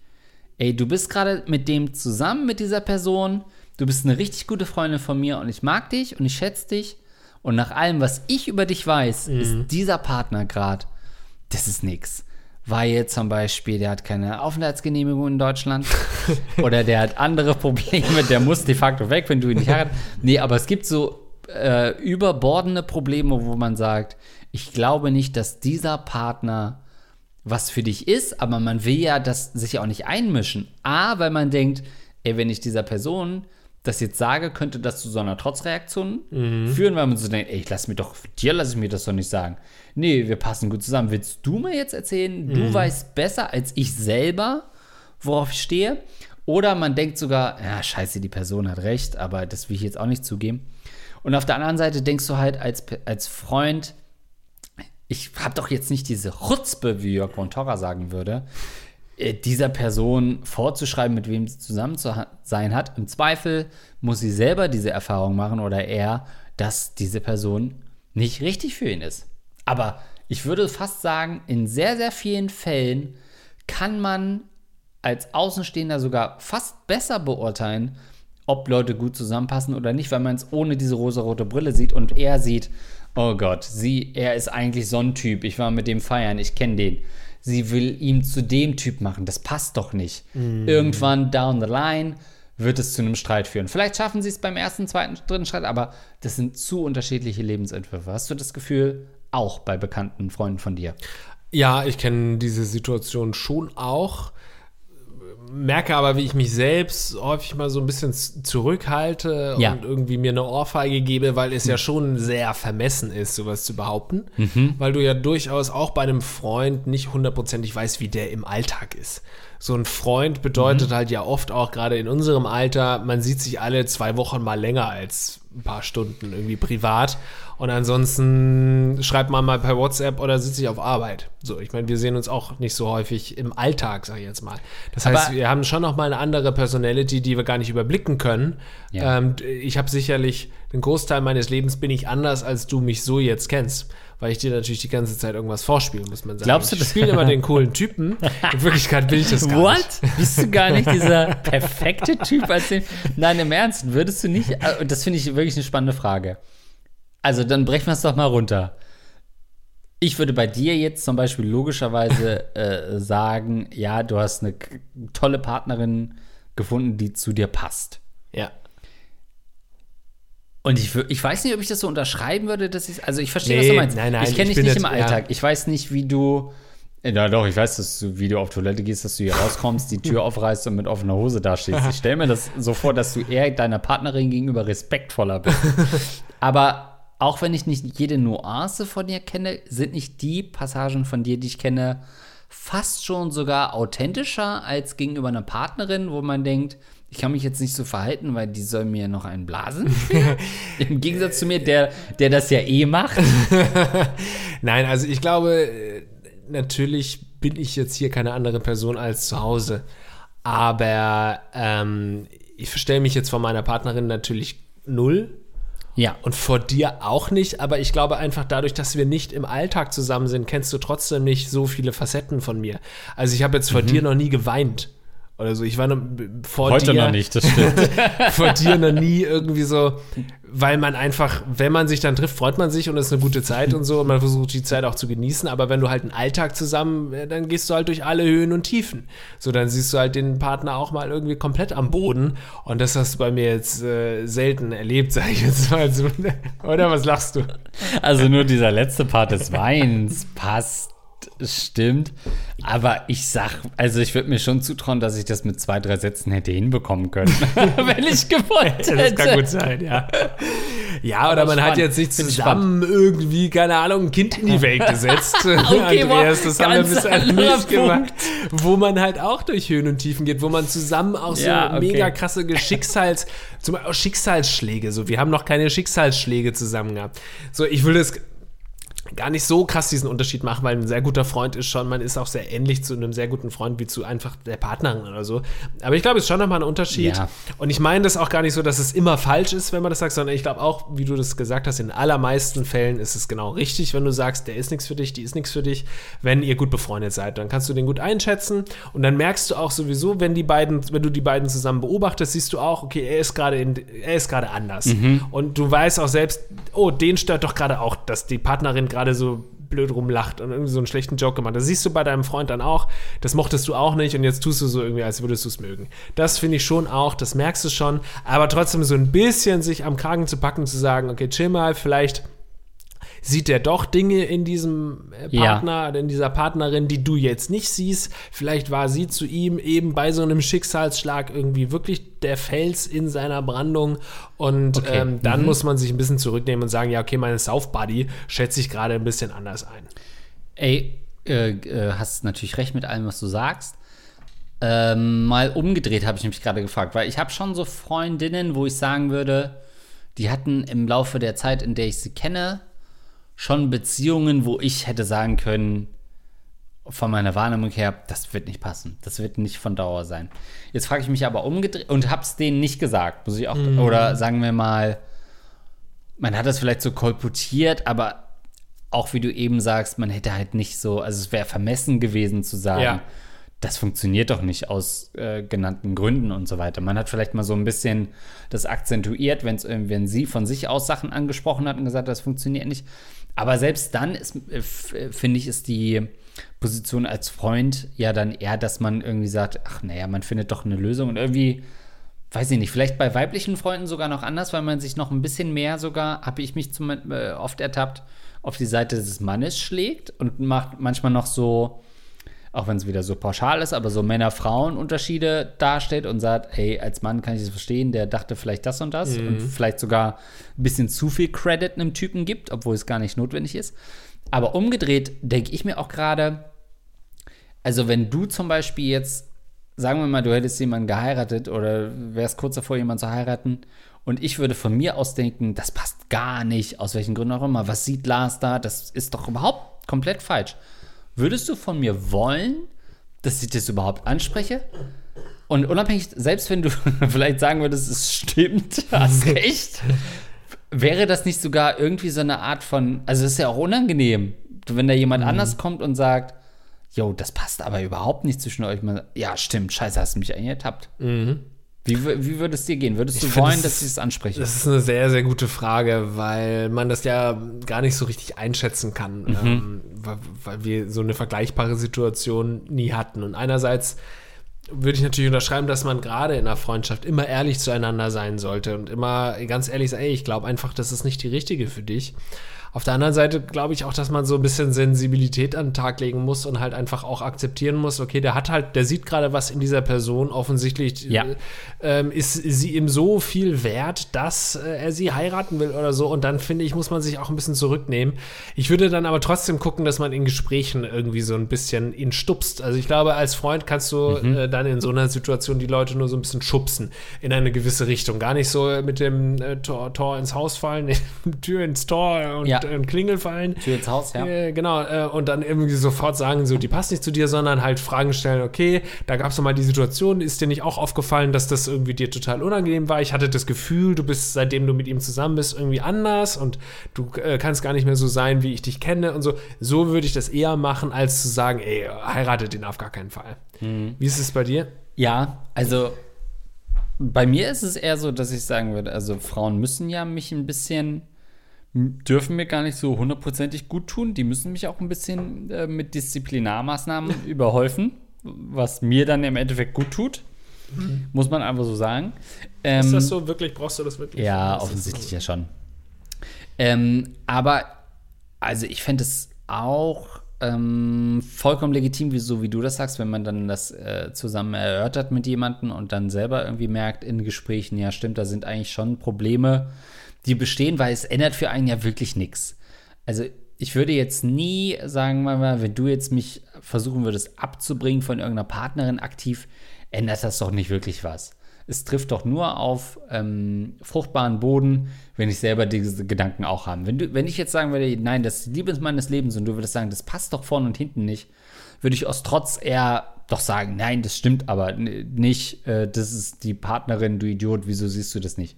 Ey, du bist gerade mit dem zusammen, mit dieser Person, du bist eine richtig gute Freundin von mir und ich mag dich und ich schätze dich und nach allem, was ich über dich weiß, ist dieser Partner gerade, das ist nix. Weil zum Beispiel, der hat keine Aufenthaltsgenehmigung in Deutschland oder der hat andere Probleme, der muss de facto weg, wenn du ihn nicht heiratest. Nee, aber es gibt so äh, überbordene Probleme, wo man sagt, ich glaube nicht, dass dieser Partner was für dich ist, aber man will ja das sich auch nicht einmischen. A, weil man denkt, ey, wenn ich dieser Person das jetzt sage, könnte das zu so einer Trotzreaktion führen, weil man so denkt, ey, ich lass mir doch, dir lasse ich mir das doch nicht sagen. Nee, wir passen gut zusammen. Willst du mir jetzt erzählen, du weißt besser als ich selber, worauf ich stehe? Oder man denkt sogar, ja, scheiße, die Person hat recht, aber das will ich jetzt auch nicht zugeben. Und auf der anderen Seite denkst du halt als, als Freund, ich habe doch jetzt nicht diese Chutzpe, wie Jörg von Torra sagen würde, äh, dieser Person vorzuschreiben, mit wem sie zusammen zu sein hat. Im Zweifel muss sie selber diese Erfahrung machen oder er, dass diese Person nicht richtig für ihn ist. Aber ich würde fast sagen, in sehr, sehr vielen Fällen kann man als Außenstehender sogar fast besser beurteilen, ob Leute gut zusammenpassen oder nicht, weil man es ohne diese rosarote Brille sieht und er sieht, oh Gott, sie, er ist eigentlich so ein Typ, ich war mit dem feiern, ich kenne den. Sie will ihn zu dem Typ machen, das passt doch nicht. Irgendwann down the line wird es zu einem Streit führen. Vielleicht schaffen sie es beim ersten, zweiten, dritten Streit, aber das sind zu unterschiedliche Lebensentwürfe. Hast du das Gefühl, auch bei bekannten Freunden von dir? Ja, ich kenne diese Situation schon auch. Merke aber, wie ich mich selbst häufig mal so ein bisschen zurückhalte Ja. und irgendwie mir eine Ohrfeige gebe, weil es ja schon sehr vermessen ist, sowas zu behaupten. Weil du ja durchaus auch bei einem Freund nicht hundertprozentig weißt, wie der im Alltag ist. So ein Freund bedeutet halt ja oft auch gerade in unserem Alter, man sieht sich alle zwei Wochen mal länger als ein paar Stunden irgendwie privat. Und ansonsten schreibt man mal per WhatsApp oder sitzt sich auf Arbeit. So, ich meine, wir sehen uns auch nicht so häufig im Alltag, sag ich jetzt mal. Das heißt, Aber- wir haben schon noch mal eine andere Personality, die wir gar nicht überblicken können. Ja. Ähm, ich habe sicherlich den Großteil meines Lebens bin ich anders, als du mich so jetzt kennst. Weil ich dir natürlich die ganze Zeit irgendwas vorspiele, muss man sagen. Glaubst du, ich das- spiele immer den coolen Typen. In Wirklichkeit bin ich das gar nicht. What? Bist du gar nicht dieser perfekte Typ als den? Nein, im Ernst, würdest du nicht? äh, Und das finde ich wirklich eine spannende Frage. Also, dann brechen wir es doch mal runter. Ich würde bei dir jetzt zum Beispiel logischerweise äh, sagen, ja, du hast eine tolle Partnerin gefunden, die zu dir passt. Ja. Und ich, ich weiß nicht, ob ich das so unterschreiben würde, dass ich, also ich verstehe, was Nee, du meinst. nein, nein, ich kenne ich dich nicht jetzt- im Alltag. ja. Ich weiß nicht, wie du, ja doch, ich weiß, dass du, wie du auf Toilette gehst, dass du hier rauskommst, die Tür aufreißt und mit offener Hose dastehst. Ich stelle mir das so vor, dass du eher deiner Partnerin gegenüber respektvoller bist. Aber auch wenn ich nicht jede Nuance von dir kenne, sind nicht die Passagen von dir, die ich kenne, fast schon sogar authentischer als gegenüber einer Partnerin, wo man denkt, ich kann mich jetzt nicht so verhalten, weil die soll mir noch einen blasen. Im Gegensatz zu mir, der, der das ja eh macht. Nein, also ich glaube, äh, natürlich bin ich jetzt hier keine andere Person als zu Hause. Aber ähm, ich verstelle mich jetzt von meiner Partnerin natürlich null. Ja. Und vor dir auch nicht, aber ich glaube einfach dadurch, dass wir nicht im Alltag zusammen sind, kennst du trotzdem nicht so viele Facetten von mir. Also ich habe jetzt Mhm. vor dir noch nie geweint oder so. Ich war noch, vor Heute dir noch nicht, das stimmt. vor dir noch nie irgendwie so, weil man einfach, wenn man sich dann trifft, freut man sich und es ist eine gute Zeit und so und man versucht die Zeit auch zu genießen, aber wenn du halt einen Alltag zusammen, äh, dann gehst du halt durch alle Höhen und Tiefen. So, dann siehst du halt den Partner auch mal irgendwie komplett am Boden und das hast du bei mir jetzt äh, selten erlebt, sag ich jetzt mal so. Oder was lachst du? Also nur dieser letzte Part des Weins passt, stimmt. Aber ich sag, also ich würde mir schon zutrauen, dass ich das mit zwei, drei Sätzen hätte hinbekommen können. wenn ich gewollt hätte. Das kann gut sein, ja. Ja, oder man hat spannend. jetzt nicht zusammen irgendwie, keine Ahnung, ein Kind in die Welt gesetzt. Okay, Andreas, das haben wir bisher nicht gemacht. Wo man halt auch durch Höhen und Tiefen geht, wo man zusammen auch so Ja, okay. mega krasse Geschicksals, zum Beispiel Schicksalsschläge, so. Wir haben noch keine Schicksalsschläge zusammen gehabt. So, ich will das gar nicht so krass diesen Unterschied machen, weil ein sehr guter Freund ist schon, man ist auch sehr ähnlich zu einem sehr guten Freund wie zu einfach der Partnerin oder so. Aber ich glaube, es ist schon nochmal ein Unterschied. Ja. Und ich meine das auch gar nicht so, dass es immer falsch ist, wenn man das sagt, sondern ich glaube auch, wie du das gesagt hast, in allermeisten Fällen ist es genau richtig, wenn du sagst, der ist nichts für dich, die ist nichts für dich, wenn ihr gut befreundet seid. Dann kannst du den gut einschätzen und dann merkst du auch sowieso, wenn die beiden, wenn du die beiden zusammen beobachtest, siehst du auch, okay, er ist gerade in, er ist gerade anders. Und du weißt auch selbst, oh, den stört doch gerade auch, dass die Partnerin gerade so blöd rumlacht und irgendwie so einen schlechten Joke gemacht. Das siehst du bei deinem Freund dann auch. Das mochtest du auch nicht und jetzt tust du so irgendwie, als würdest du es mögen. Das finde ich schon auch, das merkst du schon. Aber trotzdem so ein bisschen sich am Kragen zu packen, zu sagen, okay, chill mal, vielleicht sieht er doch Dinge in diesem äh, Ja. Partner oder in dieser Partnerin, die du jetzt nicht siehst. Vielleicht war sie zu ihm eben bei so einem Schicksalsschlag irgendwie wirklich der Fels in seiner Brandung. Und Okay. ähm, dann muss man sich ein bisschen zurücknehmen und sagen, ja, okay, meine South Buddy schätze ich gerade ein bisschen anders ein. Ey, äh, äh, hast natürlich recht mit allem, was du sagst. Ähm, mal umgedreht habe ich mich gerade gefragt, weil ich habe schon so Freundinnen, wo ich sagen würde, die hatten im Laufe der Zeit, in der ich sie kenne, schon Beziehungen, wo ich hätte sagen können, von meiner Wahrnehmung her, das wird nicht passen. Das wird nicht von Dauer sein. Jetzt frage ich mich aber umgedreht und habe es denen nicht gesagt, muss ich auch. Oder sagen wir mal, man hat das vielleicht so kolportiert, aber auch wie du eben sagst, man hätte halt nicht so, also es wäre vermessen gewesen zu sagen, Ja. das funktioniert doch nicht aus äh, genannten Gründen und so weiter. Man hat vielleicht mal so ein bisschen das akzentuiert, wenn's, wenn sie von sich aus Sachen angesprochen hat und gesagt, das funktioniert nicht. Aber selbst dann ist, äh, äh, finde ich, ist die Position als Freund ja dann eher, dass man irgendwie sagt, ach naja, man findet doch eine Lösung. Und irgendwie weiß ich nicht, vielleicht bei weiblichen Freunden sogar noch anders, weil man sich noch ein bisschen mehr sogar, habe ich mich zum, äh, oft ertappt, auf die Seite des Mannes schlägt und macht manchmal noch so, auch wenn es wieder so pauschal ist, aber so Männer-Frauen-Unterschiede darstellt und sagt, ey, als Mann kann ich das verstehen, der dachte vielleicht das und das und vielleicht sogar ein bisschen zu viel Credit einem Typen gibt, obwohl es gar nicht notwendig ist. Aber umgedreht denke ich mir auch gerade, also wenn du zum Beispiel jetzt, sagen wir mal, du hättest jemanden geheiratet oder wärst kurz davor, jemanden zu heiraten und ich würde von mir aus denken, das passt gar nicht, aus welchen Gründen auch immer, was sieht Lars da, das ist doch überhaupt komplett falsch. Würdest du von mir wollen, dass ich das überhaupt anspreche? Und unabhängig, selbst wenn du vielleicht sagen würdest, es stimmt, hast recht, wäre das nicht sogar irgendwie so eine Art von, also es ist ja auch unangenehm, wenn da jemand anders kommt und sagt, Jo, das passt aber überhaupt nicht zwischen euch. Man, ja, stimmt, scheiße, hast du mich eigentlich ertappt. Wie, wie würde es dir gehen? Würdest du find, wollen, das- dass ich das anspreche? Das ist eine sehr, sehr gute Frage, weil man das ja gar nicht so richtig einschätzen kann, ähm, weil, weil wir so eine vergleichbare Situation nie hatten. Und einerseits würde ich natürlich unterschreiben, dass man gerade in einer Freundschaft immer ehrlich zueinander sein sollte und immer ganz ehrlich sagen, ey, ich glaube einfach, das ist nicht die richtige für dich. Auf der anderen Seite glaube ich auch, dass man so ein bisschen Sensibilität an den Tag legen muss und halt einfach auch akzeptieren muss, okay, der hat halt, der sieht gerade was in dieser Person, offensichtlich Ja. äh, ähm, ist sie ihm so viel wert, dass äh, er sie heiraten will oder so. Und dann finde ich, muss man sich auch ein bisschen zurücknehmen. Ich würde dann aber trotzdem gucken, dass man in Gesprächen irgendwie so ein bisschen ihn stupst. Also ich glaube, als Freund kannst du äh, dann in so einer Situation die Leute nur so ein bisschen schubsen in eine gewisse Richtung. Gar nicht so mit dem äh, Tor, Tor ins Haus fallen, Tür ins Tor und Ja. Äh, Klingel fallen. Tür ins Haus, ja. Äh, genau, äh, und dann irgendwie sofort sagen, so, die passt nicht zu dir, sondern halt Fragen stellen, okay, da gab es mal die Situation, ist dir nicht auch aufgefallen, dass das irgendwie dir total unangenehm war? Ich hatte das Gefühl, du bist, seitdem du mit ihm zusammen bist, irgendwie anders und du äh, kannst gar nicht mehr so sein, wie ich dich kenne und so. So würde ich das eher machen, als zu sagen, ey, heiratet ihn auf gar keinen Fall. Wie ist es bei dir? Ja, also bei mir ist es eher so, dass ich sagen würde, also Frauen müssen ja mich ein bisschen, dürfen mir gar nicht so hundertprozentig gut tun. Die müssen mich auch ein bisschen äh, mit Disziplinarmaßnahmen überhäufen, was mir dann im Endeffekt gut tut. Muss man einfach so sagen. Ähm, Ist das so wirklich? Brauchst du das wirklich? Ja, das offensichtlich so? ja schon. Ähm, aber, also ich fände es auch ähm, vollkommen legitim, wie, so wie du das sagst, wenn man dann das äh, zusammen erörtert mit jemandem und dann selber irgendwie merkt in Gesprächen, ja stimmt, da sind eigentlich schon Probleme, die bestehen, weil es ändert für einen ja wirklich nichts. Also ich würde jetzt nie sagen, wenn du jetzt mich versuchen würdest abzubringen von irgendeiner Partnerin aktiv, ändert das doch nicht wirklich was. Es trifft doch nur auf ähm, fruchtbaren Boden, wenn ich selber diese Gedanken auch habe. Wenn, du, wenn ich jetzt sagen würde, nein, das ist die Liebe meines Lebens und du würdest sagen, das passt doch vorne und hinten nicht, würde ich aus Trotz eher doch sagen, nein, das stimmt aber nicht, äh, das ist die Partnerin, du Idiot, wieso siehst du das nicht?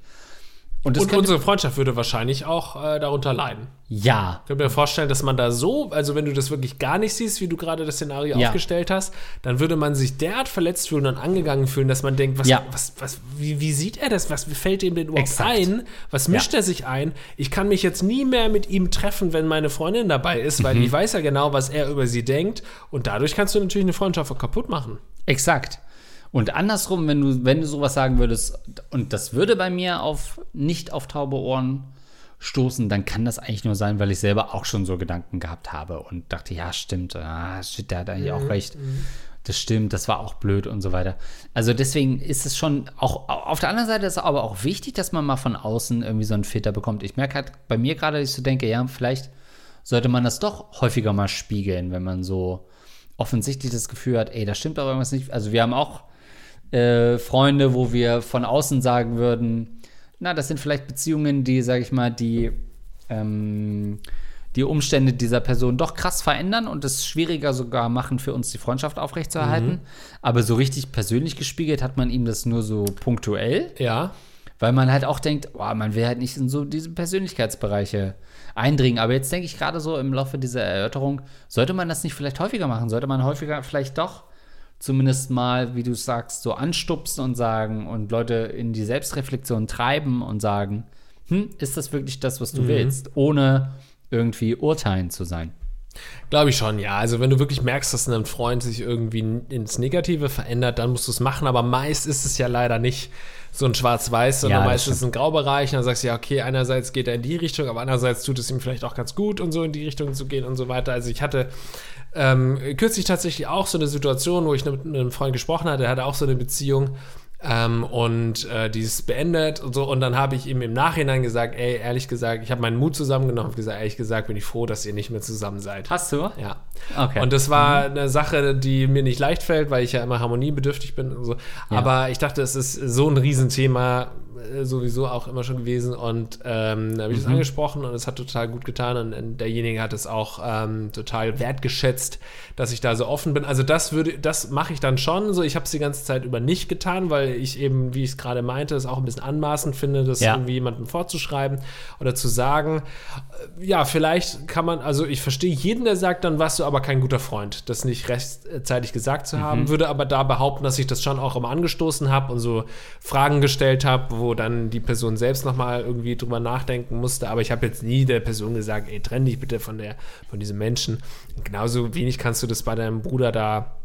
Und Und unsere Freundschaft würde wahrscheinlich auch äh, darunter leiden. ja, Ich könnte mir vorstellen, dass man da so, also wenn du das wirklich gar nicht siehst, wie du gerade das Szenario Ja. aufgestellt hast, dann würde man sich derart verletzt fühlen und angegangen fühlen, dass man denkt, was, Ja. was, was, wie, wie sieht er das? Was fällt ihm denn überhaupt Exakt. ein? Was mischt er sich ein? Ich kann mich jetzt nie mehr mit ihm treffen, wenn meine Freundin dabei ist, weil Mhm. ich weiß ja genau, was er über sie denkt. Und dadurch kannst du natürlich eine Freundschaft kaputt machen. Exakt. Und andersrum, wenn du, wenn du sowas sagen würdest, und das würde bei mir auf nicht auf taube Ohren stoßen, dann kann das eigentlich nur sein, weil ich selber auch schon so Gedanken gehabt habe und dachte, ja, stimmt, ah, shit, der hat eigentlich auch recht. Das stimmt, das war auch blöd und so weiter. Also deswegen ist es schon auch auf der anderen Seite ist es aber auch wichtig, dass man mal von außen irgendwie so einen Filter bekommt. Ich merke halt bei mir gerade, dass ich so denke, ja, vielleicht sollte man das doch häufiger mal spiegeln, wenn man so offensichtlich das Gefühl hat, ey, da stimmt aber irgendwas nicht. Also wir haben auch äh, Freunde, wo wir von außen sagen würden, na, das sind vielleicht Beziehungen, die, sag ich mal, die ähm, die Umstände dieser Person doch krass verändern und es schwieriger sogar machen für uns, die Freundschaft aufrechtzuerhalten. Aber so richtig persönlich gespiegelt hat man ihm das nur so punktuell. Ja. Weil man halt auch denkt, oh, man will halt nicht in so diese Persönlichkeitsbereiche eindringen. Aber jetzt denke ich gerade so im Laufe dieser Erörterung, sollte man das nicht vielleicht häufiger machen? Sollte man häufiger vielleicht doch zumindest mal, wie du sagst, so anstupsen und sagen und Leute in die Selbstreflexion treiben und sagen, hm, ist das wirklich das, was du willst? Ohne irgendwie urteilen zu sein. Glaube ich schon, ja. Also wenn du wirklich merkst, dass ein Freund sich irgendwie ins Negative verändert, dann musst du es machen. Aber meist ist es ja leider nicht so ein Schwarz-Weiß, sondern Ja, das meistens ein Graubereich. Und dann sagst du, ja, okay, einerseits geht er in die Richtung, aber andererseits tut es ihm vielleicht auch ganz gut und so in die Richtung zu gehen und so weiter. Also ich hatte ähm, kürzlich tatsächlich auch so eine Situation, wo ich mit einem Freund gesprochen hatte, der hatte auch so eine Beziehung ähm, und äh, die ist beendet und so. Und dann habe ich ihm im Nachhinein gesagt, ey, ehrlich gesagt, ich habe meinen Mut zusammengenommen und gesagt, ehrlich gesagt, bin ich froh, dass ihr nicht mehr zusammen seid. Hast du? Ja. Okay. Und das war eine Sache, die mir nicht leicht fällt, weil ich ja immer harmoniebedürftig bin und so. Ja. Aber ich dachte, es ist so ein Riesenthema sowieso auch immer schon gewesen und ähm, da habe ich Mhm. das angesprochen und es hat total gut getan und, und derjenige hat es auch ähm, total wertgeschätzt, dass ich da so offen bin. Also das würde, das mache ich dann schon. So, ich habe es die ganze Zeit über nicht getan, weil ich eben, wie ich es gerade meinte, es auch ein bisschen anmaßend finde, das Ja. irgendwie jemandem vorzuschreiben oder zu sagen. Äh, Ja, vielleicht kann man, also ich verstehe jeden, der sagt, dann warst du aber kein guter Freund, das nicht rechtzeitig gesagt zu Mhm. haben, würde aber da behaupten, dass ich das schon auch immer angestoßen habe und so Fragen gestellt habe, wo dann die Person selbst nochmal irgendwie drüber nachdenken musste. Aber ich habe jetzt nie der Person gesagt, ey, trenn dich bitte von der, von diesem Menschen. Genauso wenig kannst du das bei deinem Bruder da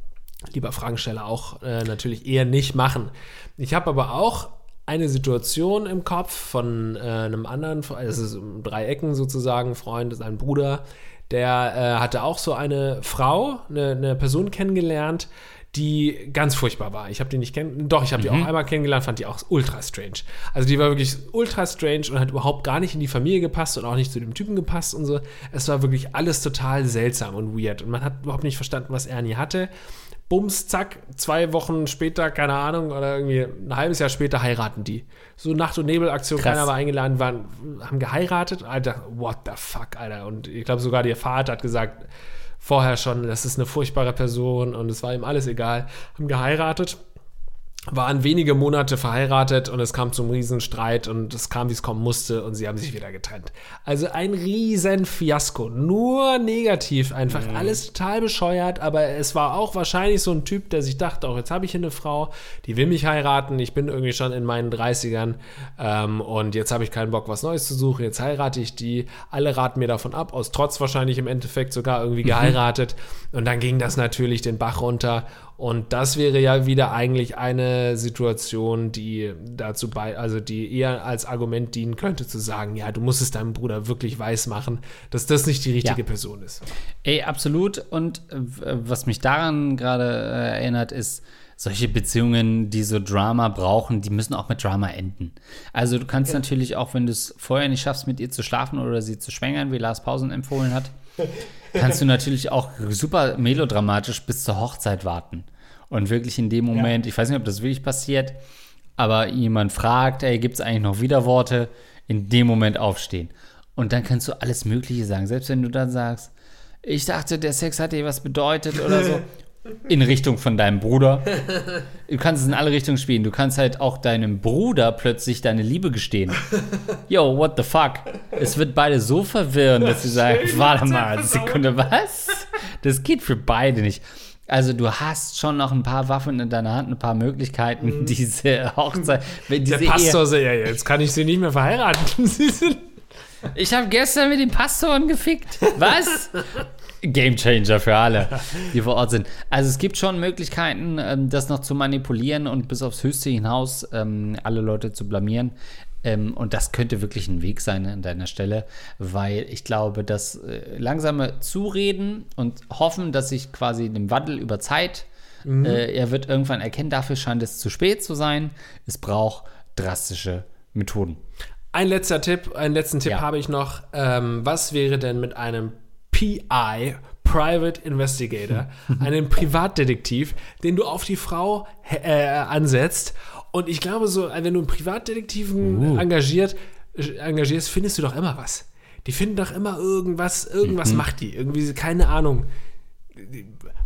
lieber Fragensteller auch äh, natürlich eher nicht machen. Ich habe aber auch eine Situation im Kopf von äh, einem anderen, es ist um drei Ecken sozusagen, Freund, ist ein Bruder, der äh, hatte auch so eine Frau, eine, eine Person kennengelernt, die ganz furchtbar war. Ich habe die nicht kennen, doch, ich habe die auch einmal kennengelernt, fand die auch ultra strange. Also die war wirklich ultra strange und hat überhaupt gar nicht in die Familie gepasst und auch nicht zu dem Typen gepasst und so. Es war wirklich alles total seltsam und weird und man hat überhaupt nicht verstanden, was er nie hatte. Bums, zack, zwei Wochen später, keine Ahnung, oder irgendwie ein halbes Jahr später heiraten die. So Nacht- und Nebelaktion, Krass. keiner war eingeladen, waren, haben geheiratet. Alter, what the fuck, Alter. Und ich glaube sogar ihr Vater hat gesagt, vorher schon, das ist eine furchtbare Person und es war ihm alles egal. Haben geheiratet, waren wenige Monate verheiratet und es kam zum Riesenstreit und es kam, wie es kommen musste und sie haben sich wieder getrennt. Also ein riesen Fiasko. Nur negativ einfach. Alles total bescheuert, aber es war auch wahrscheinlich so ein Typ, der sich dachte, auch jetzt habe ich hier eine Frau, die will mich heiraten, ich bin irgendwie schon in meinen 30ern ähm, und jetzt habe ich keinen Bock, was Neues zu suchen, jetzt heirate ich die. Alle raten mir davon ab, aus Trotz wahrscheinlich im Endeffekt sogar irgendwie geheiratet. Und dann ging das natürlich den Bach runter. Und das wäre ja wieder eigentlich eine Situation, die dazu bei, also die eher als Argument dienen könnte, zu sagen, ja, du musst es deinem Bruder wirklich weiß machen, dass das nicht die richtige Ja. Person ist. Ey, absolut. Und äh, was mich daran gerade äh, erinnert, ist, solche Beziehungen, die so Drama brauchen, die müssen auch mit Drama enden. Also du kannst natürlich auch, wenn du es vorher nicht schaffst, mit ihr zu schlafen oder sie zu schwängern, wie Lars Pausen empfohlen hat, kannst du natürlich auch super melodramatisch bis zur Hochzeit warten. Und wirklich in dem Moment, ich weiß nicht, ob das wirklich passiert, aber jemand fragt, ey, gibt es eigentlich noch Widerworte? In dem Moment aufstehen. Und dann kannst du alles Mögliche sagen. Selbst wenn du dann sagst, ich dachte, der Sex hat dir was bedeutet oder so. In Richtung von deinem Bruder. Du kannst es in alle Richtungen spielen. Du kannst halt auch deinem Bruder plötzlich deine Liebe gestehen. Yo, what the fuck? Es wird beide so verwirren, dass sie sagen, warte mal, Sekunde, was? Das geht für beide nicht. Also du hast schon noch ein paar Waffen in deiner Hand, ein paar Möglichkeiten, diese Hochzeit, diese Der Pastor sagt, ja, jetzt kann ich sie nicht mehr verheiraten. Sie sind Ehe, ich habe gestern mit den Pastoren gefickt. Was? Gamechanger für alle, die vor Ort sind. Also es gibt schon Möglichkeiten, ähm, das noch zu manipulieren und bis aufs Höchste hinaus ähm, alle Leute zu blamieren. Ähm, und das könnte wirklich ein Weg sein an deiner Stelle, weil ich glaube, dass äh, langsame Zureden und hoffen, dass sich quasi dem Wandel über Zeit, äh, er wird irgendwann erkennen, dafür scheint es zu spät zu sein. Es braucht drastische Methoden. Ein letzter Tipp, einen letzten Tipp Ja. habe ich noch. Ähm, was wäre denn mit einem PI, Private Investigator, einem Privatdetektiv, den du auf die Frau äh, ansetzt? Und ich glaube, so, wenn du einen Privatdetektiven engagiert, äh, engagierst, findest du doch immer was. Die finden doch immer irgendwas, irgendwas macht die. Irgendwie, keine Ahnung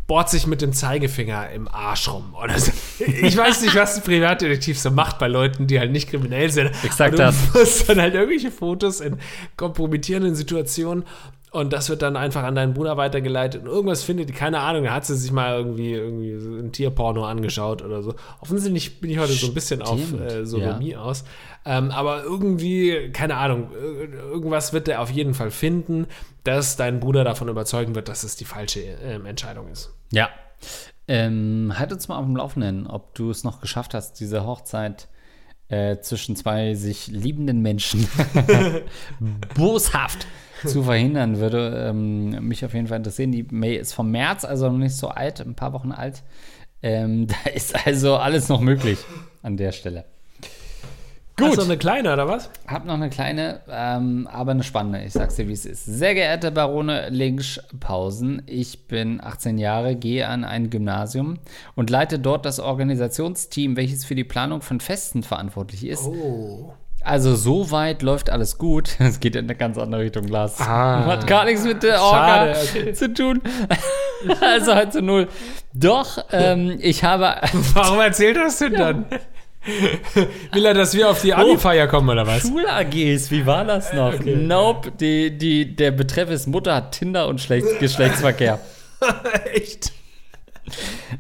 bohrt sich mit dem Zeigefinger im Arsch rum. Oder so. Ich weiß nicht, was ein Privatdetektiv so macht bei Leuten, die halt nicht kriminell sind. Exakt Aber du das. musst dann halt irgendwelche Fotos in kompromittierenden Situationen und das wird dann einfach an deinen Bruder weitergeleitet und irgendwas findet, die- keine Ahnung, da hat sie sich mal irgendwie, irgendwie so ein Tierporno angeschaut oder so. Offensichtlich bin ich heute so ein bisschen auf Stimmt, äh, Sodomie aus. Ähm, aber irgendwie, keine Ahnung, ir- irgendwas wird er auf jeden Fall finden, dass dein Bruder davon überzeugen wird, dass es die falsche ähm, Entscheidung ist. Ja. Ähm, halt uns mal auf dem Laufenden, ob du es noch geschafft hast, diese Hochzeit äh, zwischen zwei sich liebenden Menschen boshaft zu verhindern, würde ähm, mich auf jeden Fall interessieren. Die Mail ist vom März, also noch nicht so alt, ein paar Wochen alt. Ähm, da ist also alles noch möglich an der Stelle. Gut. Hast du noch eine kleine, oder was? Hab noch eine kleine, ähm, aber eine spannende. Ich sag's dir, wie es ist. Sehr geehrte Barone Linksch-Pausen, ich bin 18 Jahre, gehe an ein Gymnasium und leite dort das Organisationsteam, welches für die Planung von Festen verantwortlich ist. Oh. Also soweit läuft alles gut. Es geht in eine ganz andere Richtung, Lars. Ah. Hat gar nichts mit der Orga Schade, okay. zu tun. also halt zu null. Doch, ähm, ich habe Warum erzählt das denn dann? Will er, dass wir auf die Abi-Feier kommen, oder was? Schul-AGs, wie war das noch? Okay. Nope, die, die, der Betreff ist Mutter hat Tinder und Schlecht, Geschlechtsverkehr. Echt?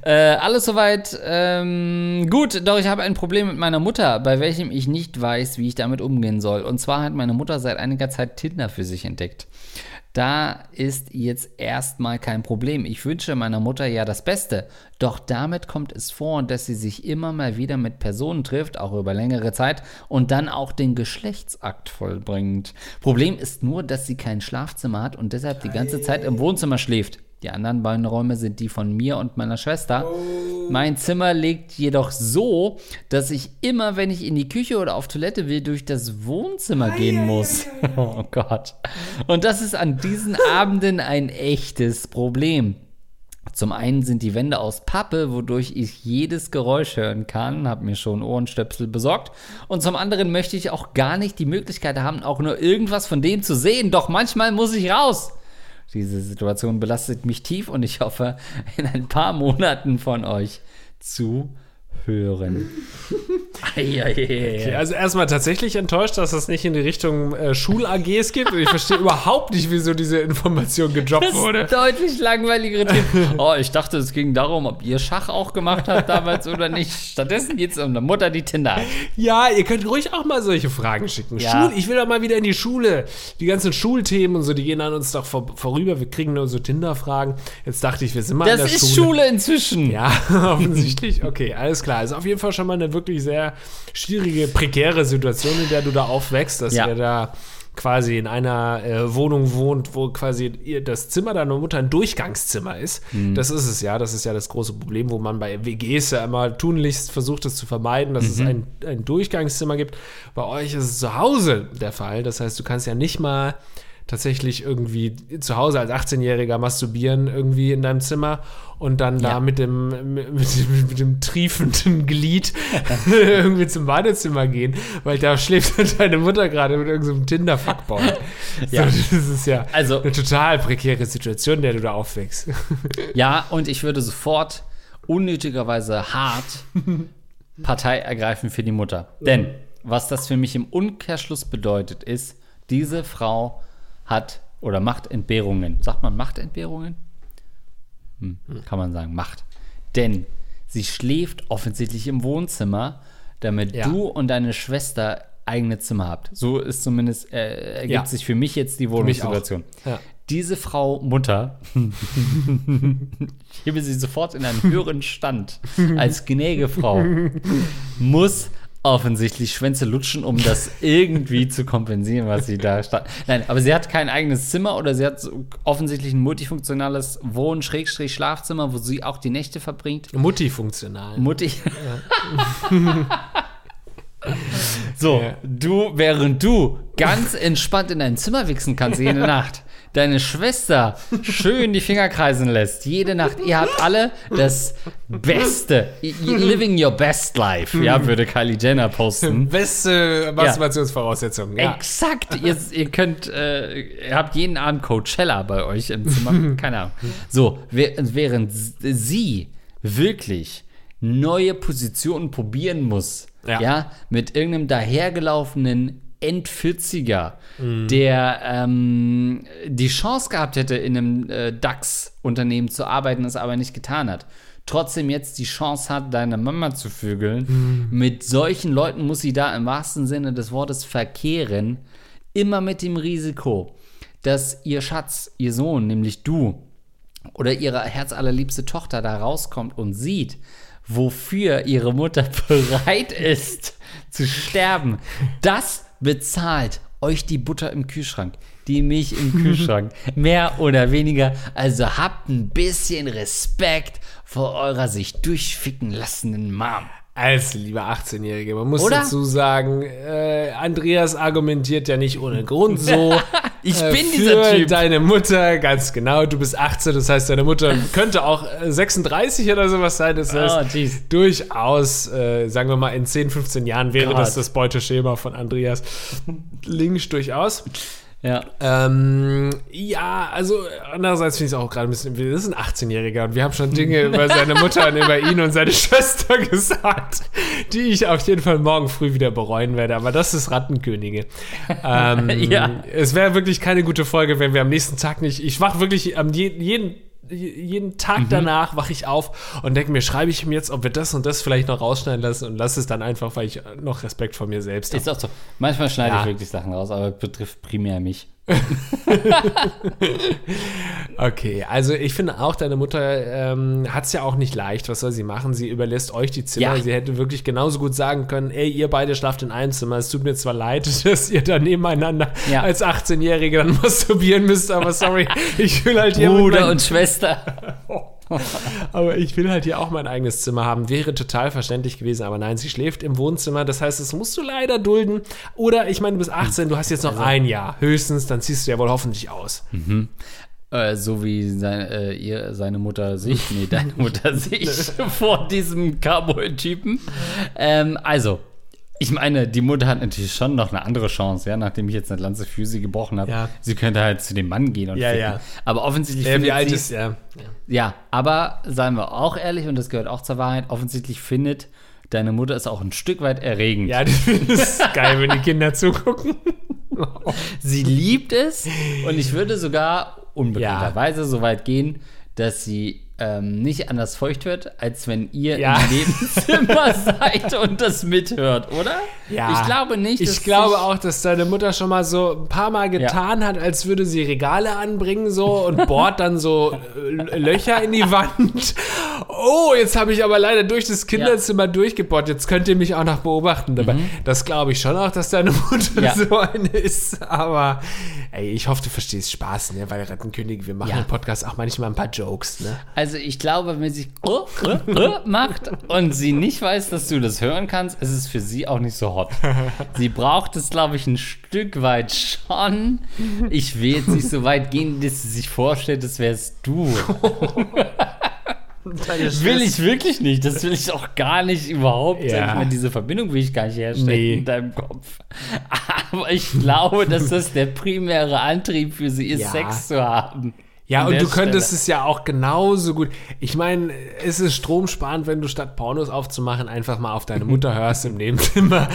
Äh, alles soweit ähm, gut, doch ich habe ein Problem mit meiner Mutter, bei welchem ich nicht weiß, wie ich damit umgehen soll. Und zwar hat meine Mutter seit einiger Zeit Tinder für sich entdeckt. Da ist jetzt erstmal kein Problem. Ich wünsche meiner Mutter ja das Beste. Doch damit kommt es vor, dass sie sich immer mal wieder mit Personen trifft, auch über längere Zeit, und dann auch den Geschlechtsakt vollbringt. Problem ist nur, dass sie kein Schlafzimmer hat und deshalb die ganze Zeit im Wohnzimmer schläft. Die anderen beiden Räume sind die von mir und meiner Schwester. Mein Zimmer liegt jedoch so, dass ich immer, wenn ich in die Küche oder auf Toilette will, durch das Wohnzimmer gehen muss. Oh Gott. Und das ist an diesen Abenden ein echtes Problem. Zum einen sind die Wände aus Pappe, wodurch ich jedes Geräusch hören kann, habe mir schon Ohrenstöpsel besorgt. Und zum anderen möchte ich auch gar nicht die Möglichkeit haben, auch nur irgendwas von denen zu sehen. Doch manchmal muss ich raus. Diese Situation belastet mich tief und ich hoffe, in ein paar Monaten von euch zu hören. Okay, also erstmal tatsächlich enttäuscht, dass das nicht in die Richtung äh, Schul-AGs gibt. Und ich verstehe überhaupt nicht, wieso diese Information gedroppt Das wurde. ist deutlich langweiligere Themen. Oh, ich dachte, es ging darum, ob ihr Schach auch gemacht habt damals oder nicht. Stattdessen geht es um eine Mutter, die Tinder hat. Ja, ihr könnt ruhig auch mal solche Fragen schicken. Ja. Schul, ich will doch mal wieder in die Schule. Die ganzen Schulthemen und so, die gehen an uns doch vor, vorüber. Wir kriegen nur so Tinder-Fragen. Jetzt dachte ich, wir sind mal in Das der ist Schule inzwischen. Ja, offensichtlich. Okay, alles klar. Also auf jeden Fall schon mal eine wirklich sehr schwierige, prekäre Situation, in der du da aufwächst, dass Ja. ihr da quasi in einer äh, Wohnung wohnt, wo quasi das Zimmer deiner Mutter ein Durchgangszimmer ist. Mhm. Das ist es ja. Das ist ja das große Problem, wo man bei WGs ja immer tunlichst versucht, es zu vermeiden, dass es Mhm. ein, ein Durchgangszimmer gibt. Bei euch ist es zu Hause der Fall. Das heißt, du kannst ja nicht mal tatsächlich irgendwie zu Hause als 18-Jähriger masturbieren irgendwie in deinem Zimmer und dann Ja. da mit dem, mit, mit, dem- mit dem triefenden Glied irgendwie zum Badezimmer gehen, weil da schläft deine Mutter gerade mit irgendeinem Tinder-Fuckboy. Ja. So, das ist ja Also- eine total prekäre Situation, in der du da aufwächst. Ja, und ich würde sofort unnötigerweise hart Partei ergreifen für die Mutter. Denn was das für mich im Umkehrschluss bedeutet, ist, diese Frau hat oder macht Entbehrungen. Sagt man macht Entbehrungen? Hm, kann man sagen, macht. Denn sie schläft offensichtlich im Wohnzimmer, damit Ja. du und deine Schwester eigene Zimmer habt. So ist zumindest, äh, ergibt Ja. sich für mich jetzt die. Wohnungssituation. Ja. Diese Frau Mutter, ich hebe sie sofort in einen höheren Stand als gnädige Frau, muss offensichtlich Schwänze lutschen, um das irgendwie zu kompensieren, was sie da stand. Nein, aber sie hat kein eigenes Zimmer oder sie hat so offensichtlich ein multifunktionales Wohn-Schlafzimmer, wo sie auch die Nächte verbringt. Multifunktional. Mutti. so, Ja. du, während du ganz entspannt in dein Zimmer wichsen kannst jede Nacht, deine Schwester schön die Finger kreisen lässt, jede Nacht. Ihr habt alle das Beste. Living your best life, ja, würde Kylie Jenner posten. Beste Masturbationsvoraussetzungen. Ja. Exakt. Ihr, ihr könnt, äh, ihr habt jeden Abend Coachella bei euch im Zimmer. Keine Ahnung. So, während sie wirklich neue Positionen probieren muss, ja, Ja. mit irgendeinem dahergelaufenen End-40er, der ähm, die Chance gehabt hätte, in einem äh, DAX-Unternehmen zu arbeiten, es aber nicht getan hat. Trotzdem jetzt die Chance hat, deine Mama zu vögeln. Mit solchen Leuten muss sie da im wahrsten Sinne des Wortes verkehren. Immer mit dem Risiko, dass ihr Schatz, ihr Sohn, nämlich du, oder ihre herzallerliebste Tochter da rauskommt und sieht, wofür ihre Mutter bereit ist zu sterben, das bezahlt euch die Butter im Kühlschrank, die Milch im Kühlschrank, mehr oder weniger. Also habt ein bisschen Respekt vor eurer sich durchficken lassenden Mom. Als lieber 18-Jährige. Man muss Oder? dazu sagen, äh, Andreas argumentiert ja nicht ohne Grund so. Ich äh, bin dieser Typ. deine Mutter, ganz genau. Du bist 18, das heißt, deine Mutter könnte auch äh, 36 oder sowas sein. Das heißt, Oh, durchaus, äh, sagen wir mal, in 10, 15 Jahren wäre Gott. das das Beuteschema von Andreas Links durchaus. Ja. Ähm, ja, also andererseits finde ich es auch gerade ein bisschen, wir sind ein 18-Jähriger und wir haben schon Dinge über seine Mutter und über ihn und seine Schwester gesagt, die ich auf jeden Fall morgen früh wieder bereuen werde. Aber das ist Rattenkönige. Ähm, Ja. Es wäre wirklich keine gute Folge, wenn wir am nächsten Tag nicht, ich wach wirklich am je, jeden jeden Tag danach wache ich auf und denke mir, schreibe ich ihm jetzt, ob wir das und das vielleicht noch rausschneiden lassen und lasse es dann einfach, weil ich noch Respekt vor mir selbst habe. Ist auch so. Manchmal schneide Ja. ich wirklich Sachen raus, aber betrifft primär mich. Okay, also ich finde auch, deine Mutter ähm, hat es ja auch nicht leicht. Was soll sie machen? Sie überlässt euch die Zimmer. Ja. Sie hätte wirklich genauso gut sagen können, ey, ihr beide schlaft in einem Zimmer. Es tut mir zwar leid, dass ihr da nebeneinander Ja. als 18-Jährige dann masturbieren müsst, aber sorry, ich will halt hier Bruder und Schwester. aber ich will halt hier auch mein eigenes Zimmer haben. Wäre total verständlich gewesen, aber nein, sie schläft im Wohnzimmer. Das heißt, das musst du leider dulden. Oder ich meine, du bist 18, du hast jetzt noch ein Jahr. Höchstens, dann ziehst du ja wohl hoffentlich aus. Äh, so wie seine, äh, ihr, seine Mutter sich, nee, deine Mutter sich vor diesem Cowboy-Typen. Ähm, also, ich meine, die Mutter hat natürlich schon noch eine andere Chance, ja, nachdem ich jetzt eine Lanze für sie gebrochen habe. Ja. Sie könnte halt zu dem Mann gehen und Ja, ficken. ja. Aber offensichtlich Äh, findet wie alt sie, ist er? Ja, aber seien wir auch ehrlich, und das gehört auch zur Wahrheit, offensichtlich findet deine Mutter es auch ein Stück weit erregend. Ja, das ist geil, wenn die Kinder zugucken. Sie liebt es und ich würde sogar unbekannterweise so weit gehen, dass sie ähm, nicht anders feucht wird, als wenn ihr Ja. im Nebenzimmer seid und das mithört, oder? Ja. Ich glaube nicht. Ich glaube auch, dass deine Mutter schon mal so ein paar Mal getan hat, als würde sie Regale anbringen so und bohrt dann so äh, Löcher in die Wand. Oh, jetzt habe ich aber leider durch das Kinderzimmer durchgebohrt. Jetzt könnt ihr mich auch noch beobachten. Dabei, das glaube ich schon auch, dass deine Mutter Mhm. Ja. so eine ist. Aber ey, ich hoffe, du verstehst Spaß, ne? Weil Rettenkönig, wir machen Ja. im Podcast auch manchmal ein paar Jokes, ne? Also ich glaube, wenn sie oh, oh, oh macht und sie nicht weiß, dass du das hören kannst, ist es für sie auch nicht so hot. Sie braucht es, glaube ich, ein Stück weit schon. Ich will jetzt nicht so weit gehen, dass sie sich vorstellt, das wärst du. Will ich wirklich nicht. Das will ich auch gar nicht überhaupt. Ja. Ich meine, diese Verbindung will ich gar nicht herstellen Nee. in deinem Kopf. Aber ich glaube, dass das der primäre Antrieb für sie ist, Ja. Sex zu haben. Ja, und du könntest Stelle. es ja auch genauso gut. Ich meine, es ist stromsparend, wenn du statt Pornos aufzumachen, einfach mal auf deine Mutter hörst im Nebenzimmer.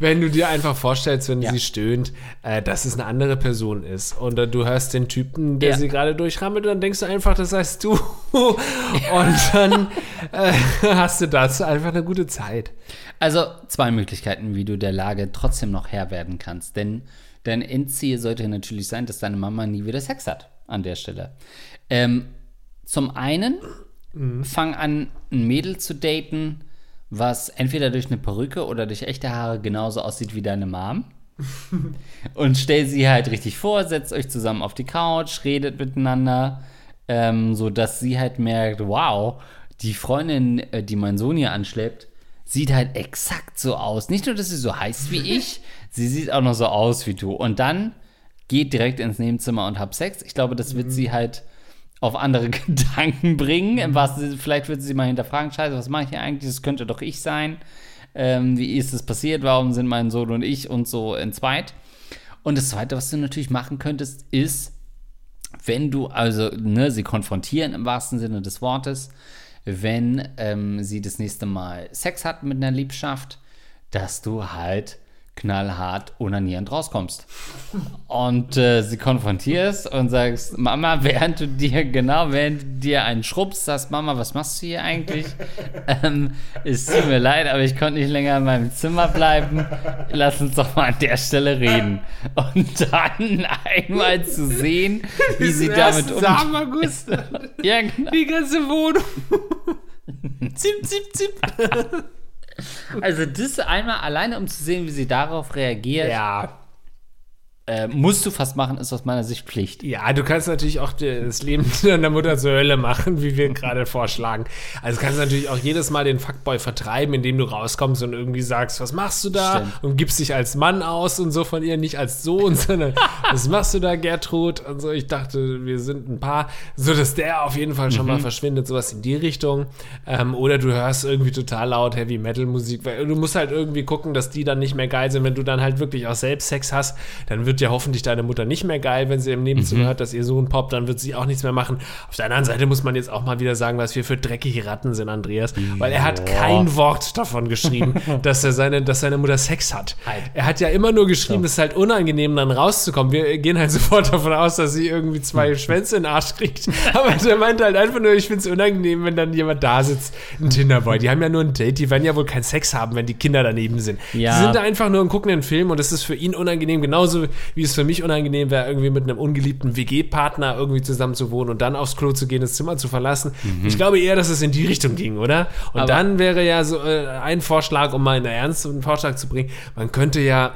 Wenn du dir einfach vorstellst, wenn Ja. sie stöhnt, äh, dass es eine andere Person ist. Und äh, du hörst den Typen, der Ja. sie gerade durchrammelt, dann denkst du einfach, das heißt du. Und dann äh, hast du dazu einfach eine gute Zeit. Also zwei Möglichkeiten, wie du der Lage trotzdem noch Herr werden kannst. Denn dein Endziel sollte natürlich sein, dass deine Mama nie wieder Sex hat an der Stelle. Ähm, zum einen fang an, ein Mädel zu daten, was entweder durch eine Perücke oder durch echte Haare genauso aussieht wie deine Mom. Und stell sie halt richtig vor, setzt euch zusammen auf die Couch, redet miteinander, ähm, so dass sie halt merkt, wow, die Freundin, äh, die mein Sohn hier anschleppt, sieht halt exakt so aus. Nicht nur, dass sie so heißt wie ich, sie sieht auch noch so aus wie du. Und dann geht direkt ins Nebenzimmer und hab Sex. Ich glaube, das wird sie halt auf andere Gedanken bringen. Im wahrsten vielleicht wird sie mal hinterfragen, scheiße, was mache ich hier eigentlich? Das könnte doch ich sein. Ähm, wie ist es passiert? Warum sind mein Sohn und ich und so entzweit? Und das Zweite, was du natürlich machen könntest, ist, wenn du, also, ne, sie konfrontieren im wahrsten Sinne des Wortes, wenn ähm, sie das nächste Mal Sex hat mit einer Liebschaft, dass du halt knallhart onanierend rauskommst. Und äh, sie konfrontierst und sagst, Mama, während du dir, genau, während du dir einen schrubbst, sagst, Mama, was machst du hier eigentlich? ähm, es tut mir leid, aber ich konnte nicht länger in meinem Zimmer bleiben. Lass uns doch mal an der Stelle reden. Und dann einmal zu sehen, wie sie damit Gustav, Ja, genau. die ganze Wohnung. zip, zip, zip. Also das einmal alleine, um zu sehen, wie sie darauf reagiert, Ja. Äh, musst du fast machen, ist aus meiner Sicht Pflicht. Ja, du kannst natürlich auch das Leben deiner Mutter zur Hölle machen, wie wir gerade vorschlagen. Also kannst du natürlich auch jedes Mal den Fuckboy vertreiben, indem du rauskommst und irgendwie sagst, was machst du da? Stimmt. Und gibst dich als Mann aus und so von ihr, nicht als Sohn, sondern was machst du da, Gertrud? Und so, ich dachte, wir sind ein Paar. So, dass der auf jeden Fall schon mal verschwindet, sowas in die Richtung. Ähm, oder du hörst irgendwie total laut Heavy Metal Musik, weil du musst halt irgendwie gucken, dass die dann nicht mehr geil sind. Wenn du dann halt wirklich auch selbst Sex hast, dann wird ja hoffentlich deine Mutter nicht mehr geil, wenn sie im Nebenzimmer hört, dass ihr Sohn poppt, dann wird sie auch nichts mehr machen. Auf der anderen Seite muss man jetzt auch mal wieder sagen, was wir für dreckige Ratten sind, Andreas, weil er hat Ja. kein Wort davon geschrieben, dass er seine, dass seine Mutter Sex hat. Er hat ja immer nur geschrieben, es ist halt unangenehm, dann rauszukommen. Wir gehen halt sofort davon aus, dass sie irgendwie zwei Schwänze in den Arsch kriegt. Aber der meint halt einfach nur, ich finde es unangenehm, wenn dann jemand da sitzt, ein Tinderboy. Die haben ja nur ein Date, die werden ja wohl keinen Sex haben, wenn die Kinder daneben sind. Ja. Die sind da einfach nur und gucken den Film und es ist für ihn unangenehm, genauso wie es für mich unangenehm wäre, irgendwie mit einem ungeliebten WG-Partner irgendwie zusammen zu wohnen und dann aufs Klo zu gehen, das Zimmer zu verlassen. Ich glaube eher, dass es in die Richtung ging, oder? Und Aber- dann wäre ja so äh, ein Vorschlag, um mal einen ernsten Vorschlag zu bringen, man könnte ja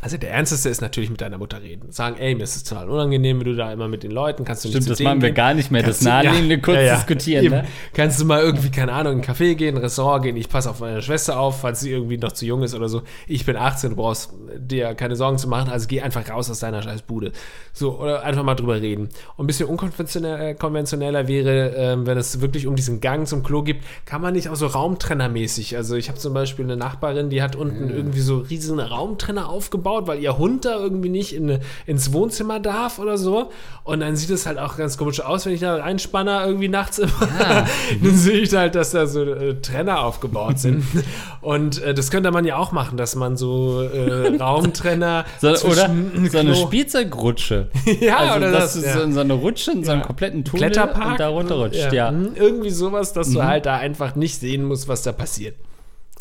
also der Ernsteste ist natürlich mit deiner Mutter reden. Sagen, ey, mir ist es total unangenehm, wenn du da immer mit den Leuten, kannst du nicht Stimmt, zu das machen wir gehen? gar nicht mehr. Das Kannst du- Naheliegende kurz diskutieren, Eben. ne? Kannst du mal irgendwie, keine Ahnung, in ein Café gehen, ein Restaurant gehen, ich passe auf meine Schwester auf, falls sie irgendwie noch zu jung ist oder so. Ich bin 18, du brauchst dir keine Sorgen zu machen, also geh einfach raus aus deiner scheiß Bude. So, oder einfach mal drüber reden. Und ein bisschen unkonventioneller konventioneller wäre, ähm, wenn es wirklich um diesen Gang zum Klo gibt, kann man nicht auch so raumtrennermäßig. Also ich habe zum Beispiel eine Nachbarin, die hat unten irgendwie so riesen Raumtrenner aufgebaut, weil ihr Hund da irgendwie nicht in, ins Wohnzimmer darf oder so. Und dann sieht es halt auch ganz komisch aus, wenn ich da einspanner irgendwie nachts immer. dann sehe ich halt, dass da so äh, Trenner aufgebaut sind. Und äh, das könnte man ja auch machen, dass man so äh, Raumtrenner So, oder so eine Spielzeugrutsche. Ja, also, oder dass das, du ja. so in so eine Rutsche, in so einen kompletten Tunnel und da runterrutscht, ja. Mhm, Irgendwie sowas, dass du halt da einfach nicht sehen musst, was da passiert.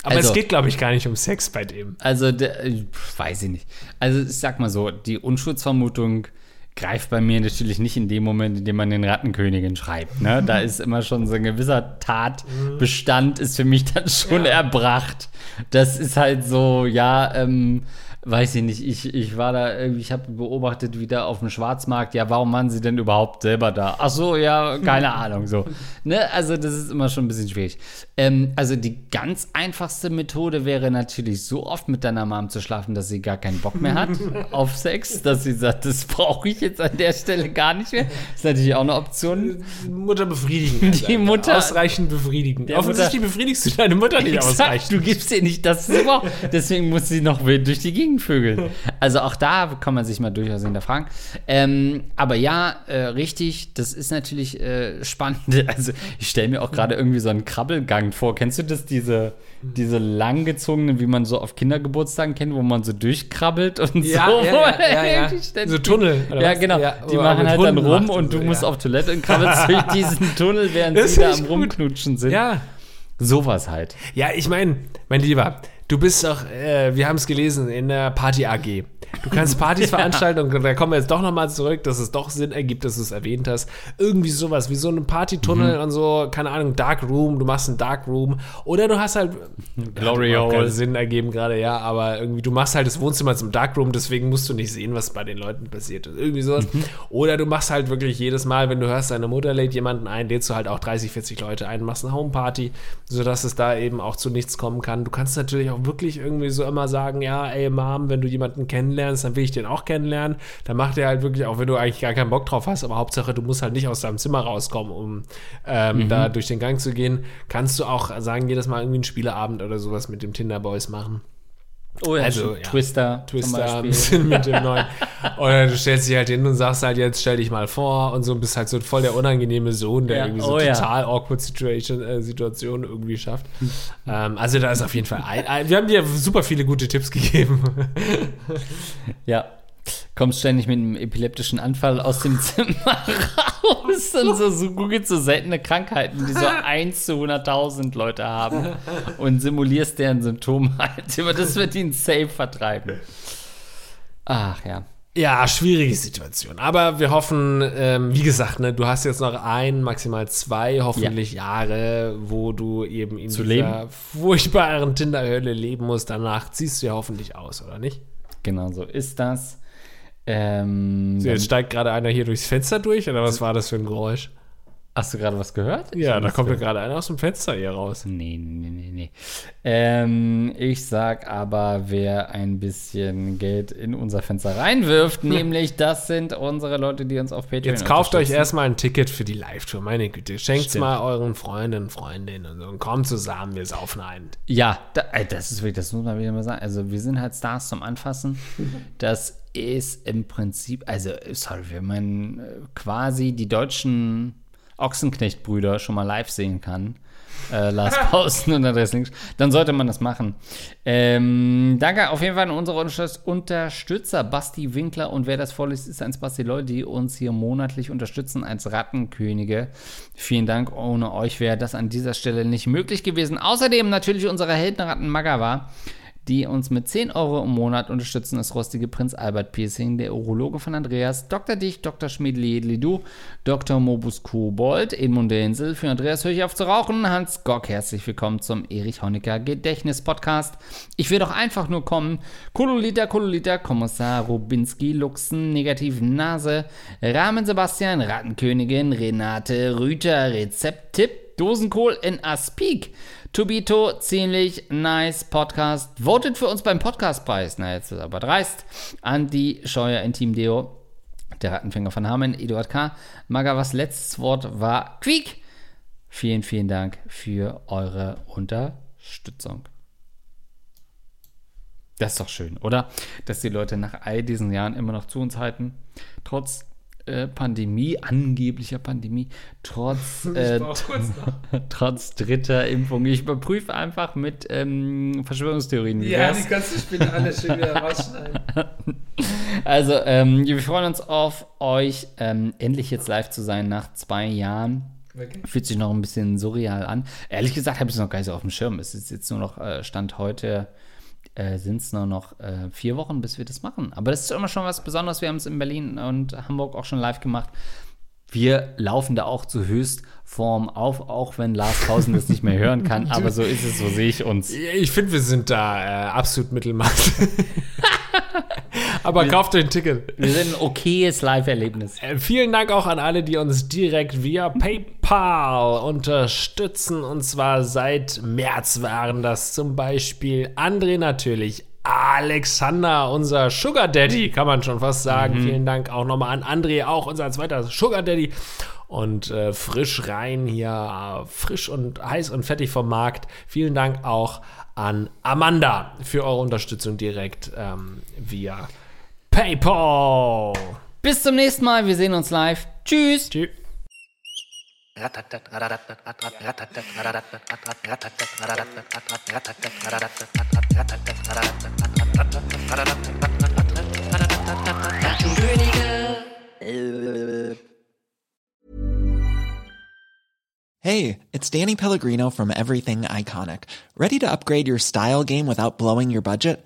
Aber Also- es geht, glaube ich, gar nicht um Sex bei dem. Also, der, äh, weiß ich nicht. Also, ich sag mal so, die Unschuldsvermutung greift bei mir natürlich nicht in dem Moment, in dem man den Rattenkönigin schreibt. Ne? Da ist immer schon so ein gewisser Tatbestand, ist für mich dann schon erbracht. Das ist halt so, ja, ähm, weiß ich nicht, ich, ich war da, irgendwie, ich habe beobachtet, wie da auf dem Schwarzmarkt, ja, warum waren sie denn überhaupt selber da? Ach so, ja, keine Ahnung, so. Ne? Also, das ist immer schon ein bisschen schwierig. Ähm, also, die ganz einfachste Methode wäre natürlich, so oft mit deiner Mom zu schlafen, dass sie gar keinen Bock mehr hat auf Sex, dass sie sagt, das brauche ich jetzt an der Stelle gar nicht mehr. ist natürlich auch eine Option. Mutter befriedigen. Die Mutter- Ausreichend befriedigen. Offensichtlich befriedigst du deine Mutter nicht Exakt, ausreichend. du gibst ihr nicht das, was sie braucht. Deswegen muss sie noch durch die Gegend vögeln. Also auch da kann man sich mal durchaus hinterfragen. Ähm, aber ja, äh, richtig, das ist natürlich äh, spannend. Also ich stelle mir auch gerade irgendwie so einen Krabbelgang vor. Kennst du das, diese, diese langgezogenen, wie man so auf Kindergeburtstagen kennt, wo man so durchkrabbelt und Ja, so? ja, ja, So Tunnel, Ja, was? genau. Die machen halt dann Hunden rum macht und du so, musst auf Toilette und krabbelst durch diesen Tunnel, während Das sie da am gut. Rumknutschen sind. Ja. Sowas halt. Ja, ich meine, mein Lieber, du bist doch, äh, wir haben es gelesen, in der Party AG. Du kannst Partys veranstalten und da kommen wir jetzt doch nochmal zurück, dass es doch Sinn ergibt, dass du es erwähnt hast. Irgendwie sowas, wie so ein Partytunnel und so, keine Ahnung, Dark Room, du machst einen Dark Room. Oder du hast halt. Glory keinen Hole. Sinn ergeben gerade, ja, aber irgendwie, du machst halt das Wohnzimmer zum Dark Room, deswegen musst du nicht sehen, was bei den Leuten passiert ist. Irgendwie sowas. Oder du machst halt wirklich jedes Mal, wenn du hörst, deine Mutter lädt jemanden ein, lädst du halt auch 30, 40 Leute ein, machst eine Homeparty, sodass es da eben auch zu nichts kommen kann. Du kannst natürlich auch wirklich irgendwie so immer sagen, ja, ey Mom, wenn du jemanden kennenlernst, dann will ich den auch kennenlernen. Dann macht er halt wirklich, auch wenn du eigentlich gar keinen Bock drauf hast, aber Hauptsache, du musst halt nicht aus deinem Zimmer rauskommen, um ähm, da durch den Gang zu gehen. Kannst du auch sagen, jedes Mal irgendwie einen Spieleabend oder sowas mit dem Tinder-Boys machen. Oh ja, Also, ja. Twister. Twister mit dem neuen. Oder du stellst dich halt hin und sagst halt, jetzt stell dich mal vor und so bist halt so voll der unangenehme Sohn, der Ja, irgendwie so oh ja. total awkward Situation, äh, Situation irgendwie schafft. ähm, also da ist auf jeden Fall ein, ein, wir haben dir super viele gute Tipps gegeben. Ja. Kommst ständig mit einem epileptischen Anfall aus dem Zimmer raus und so, so googelt so seltene Krankheiten, die so 1 zu 100.000 Leute haben und simulierst deren Symptome halt. Aber das wird ihn safe vertreiben. Ach ja. Ja, schwierige Situation. Aber wir hoffen, ähm, wie gesagt, ne, du hast jetzt noch ein, maximal zwei, hoffentlich Jahre, wo du eben in Zu dieser furchtbaren Tinderhölle leben musst. Danach ziehst du ja hoffentlich aus, oder nicht? Genau so ist das. Ähm, So, jetzt steigt gerade einer hier durchs Fenster durch, oder was war das für ein Geräusch? hast du gerade was gehört? Ich Ja, da kommt ja gerade einer aus dem Fenster hier raus. Nee, nee, nee, nee. Ähm, ich sag aber, wer ein bisschen Geld in unser Fenster reinwirft, nämlich das sind unsere Leute, die uns auf Patreon Jetzt kauft euch erstmal ein Ticket für die Live-Tour, meine Güte. Schenkt's Stimmt. mal euren Freundinnen, Freundinnen und so und kommt zusammen, wir saufen ein. Ja, das ist wirklich, das muss man wieder mal sagen. Also, wir sind halt Stars zum Anfassen. Das ist im Prinzip, also, sorry, wenn man äh, quasi die deutschen Ochsenknecht-Brüder schon mal live sehen kann, äh, Lars Pausen und Andreas Links, dann sollte man das machen. Ähm, danke auf jeden Fall an unsere Unterstütz- Unterstützer, Basti Winkler und wer das vorliest, ist eins Basti Leute, die uns hier monatlich unterstützen als Rattenkönige. Vielen Dank, ohne euch wäre das an dieser Stelle nicht möglich gewesen. Außerdem natürlich unsere Heldenratten Magawa, die uns mit 10 Euro im Monat unterstützen. Das rostige Prinz Albert Piercing, der Urologe von Andreas, Dr. Dicht, Dr. Schmiedli-Edli-Du, Dr. Mobus Kobold, Edmund Densel, für Andreas höre ich auf zu rauchen, Hans Gock, herzlich willkommen zum Erich Honecker Gedächtnis-Podcast. Ich will doch einfach nur kommen. Kololita, Kololita, Kommissar Rubinski, Luxen, Negativ Nase, Rahmen Sebastian, Rattenkönigin, Renate Rüter, Rezepttipp, Dosenkohl in Aspik. Tubito, ziemlich nice Podcast. Votet für uns beim Podcastpreis. Na, jetzt ist aber dreist. Andi Scheuer, Intim Deo, der Rattenfänger von Hameln, Eduard K. Magawas letztes Wort war Quiek. Vielen, vielen Dank für eure Unterstützung. Das ist doch schön, oder? Dass die Leute nach all diesen Jahren immer noch zu uns halten. Trotz äh, Pandemie, angeblicher Pandemie, trotz, äh, trotz dritter Impfung. Ich überprüfe einfach mit ähm, Verschwörungstheorien. Wie wär's? kannst du später alle schön wieder rausschneiden. Also, ähm, wir freuen uns auf euch, ähm, endlich jetzt live zu sein nach zwei Jahren. Fühlt sich noch ein bisschen surreal an. Ehrlich gesagt habe ich es noch gar nicht so auf dem Schirm. Es ist jetzt nur noch äh, Stand heute, äh, sind es nur noch äh, vier Wochen, bis wir das machen. Aber das ist immer schon was Besonderes. Wir haben es in Berlin und Hamburg auch schon live gemacht. Wir laufen da auch zu Höchstform auf, auch wenn Lars Pausen das nicht mehr hören kann. Aber so ist es, so sehe ich uns. Ich finde, wir sind da äh, absolut Mittelmaß. Aber kauft euch ein Ticket. Wir sind ein okayes Live-Erlebnis. Äh, vielen Dank auch an alle, die uns direkt via PayPal unterstützen. Und zwar seit März waren das zum Beispiel André natürlich. Alexander, unser Sugar Daddy, kann man schon fast sagen. Vielen Dank auch nochmal an André, auch unser zweiter Sugar Daddy. Und äh, frisch rein hier, äh, frisch und heiß und fettig vom Markt. Vielen Dank auch an Amanda für eure Unterstützung direkt ähm, via PayPal. Bis zum nächsten Mal. Wir sehen uns live. Tschüss. Tschüss. Hey, it's Danny Pellegrino from Everything Iconic. Ready to upgrade your style game without blowing your budget?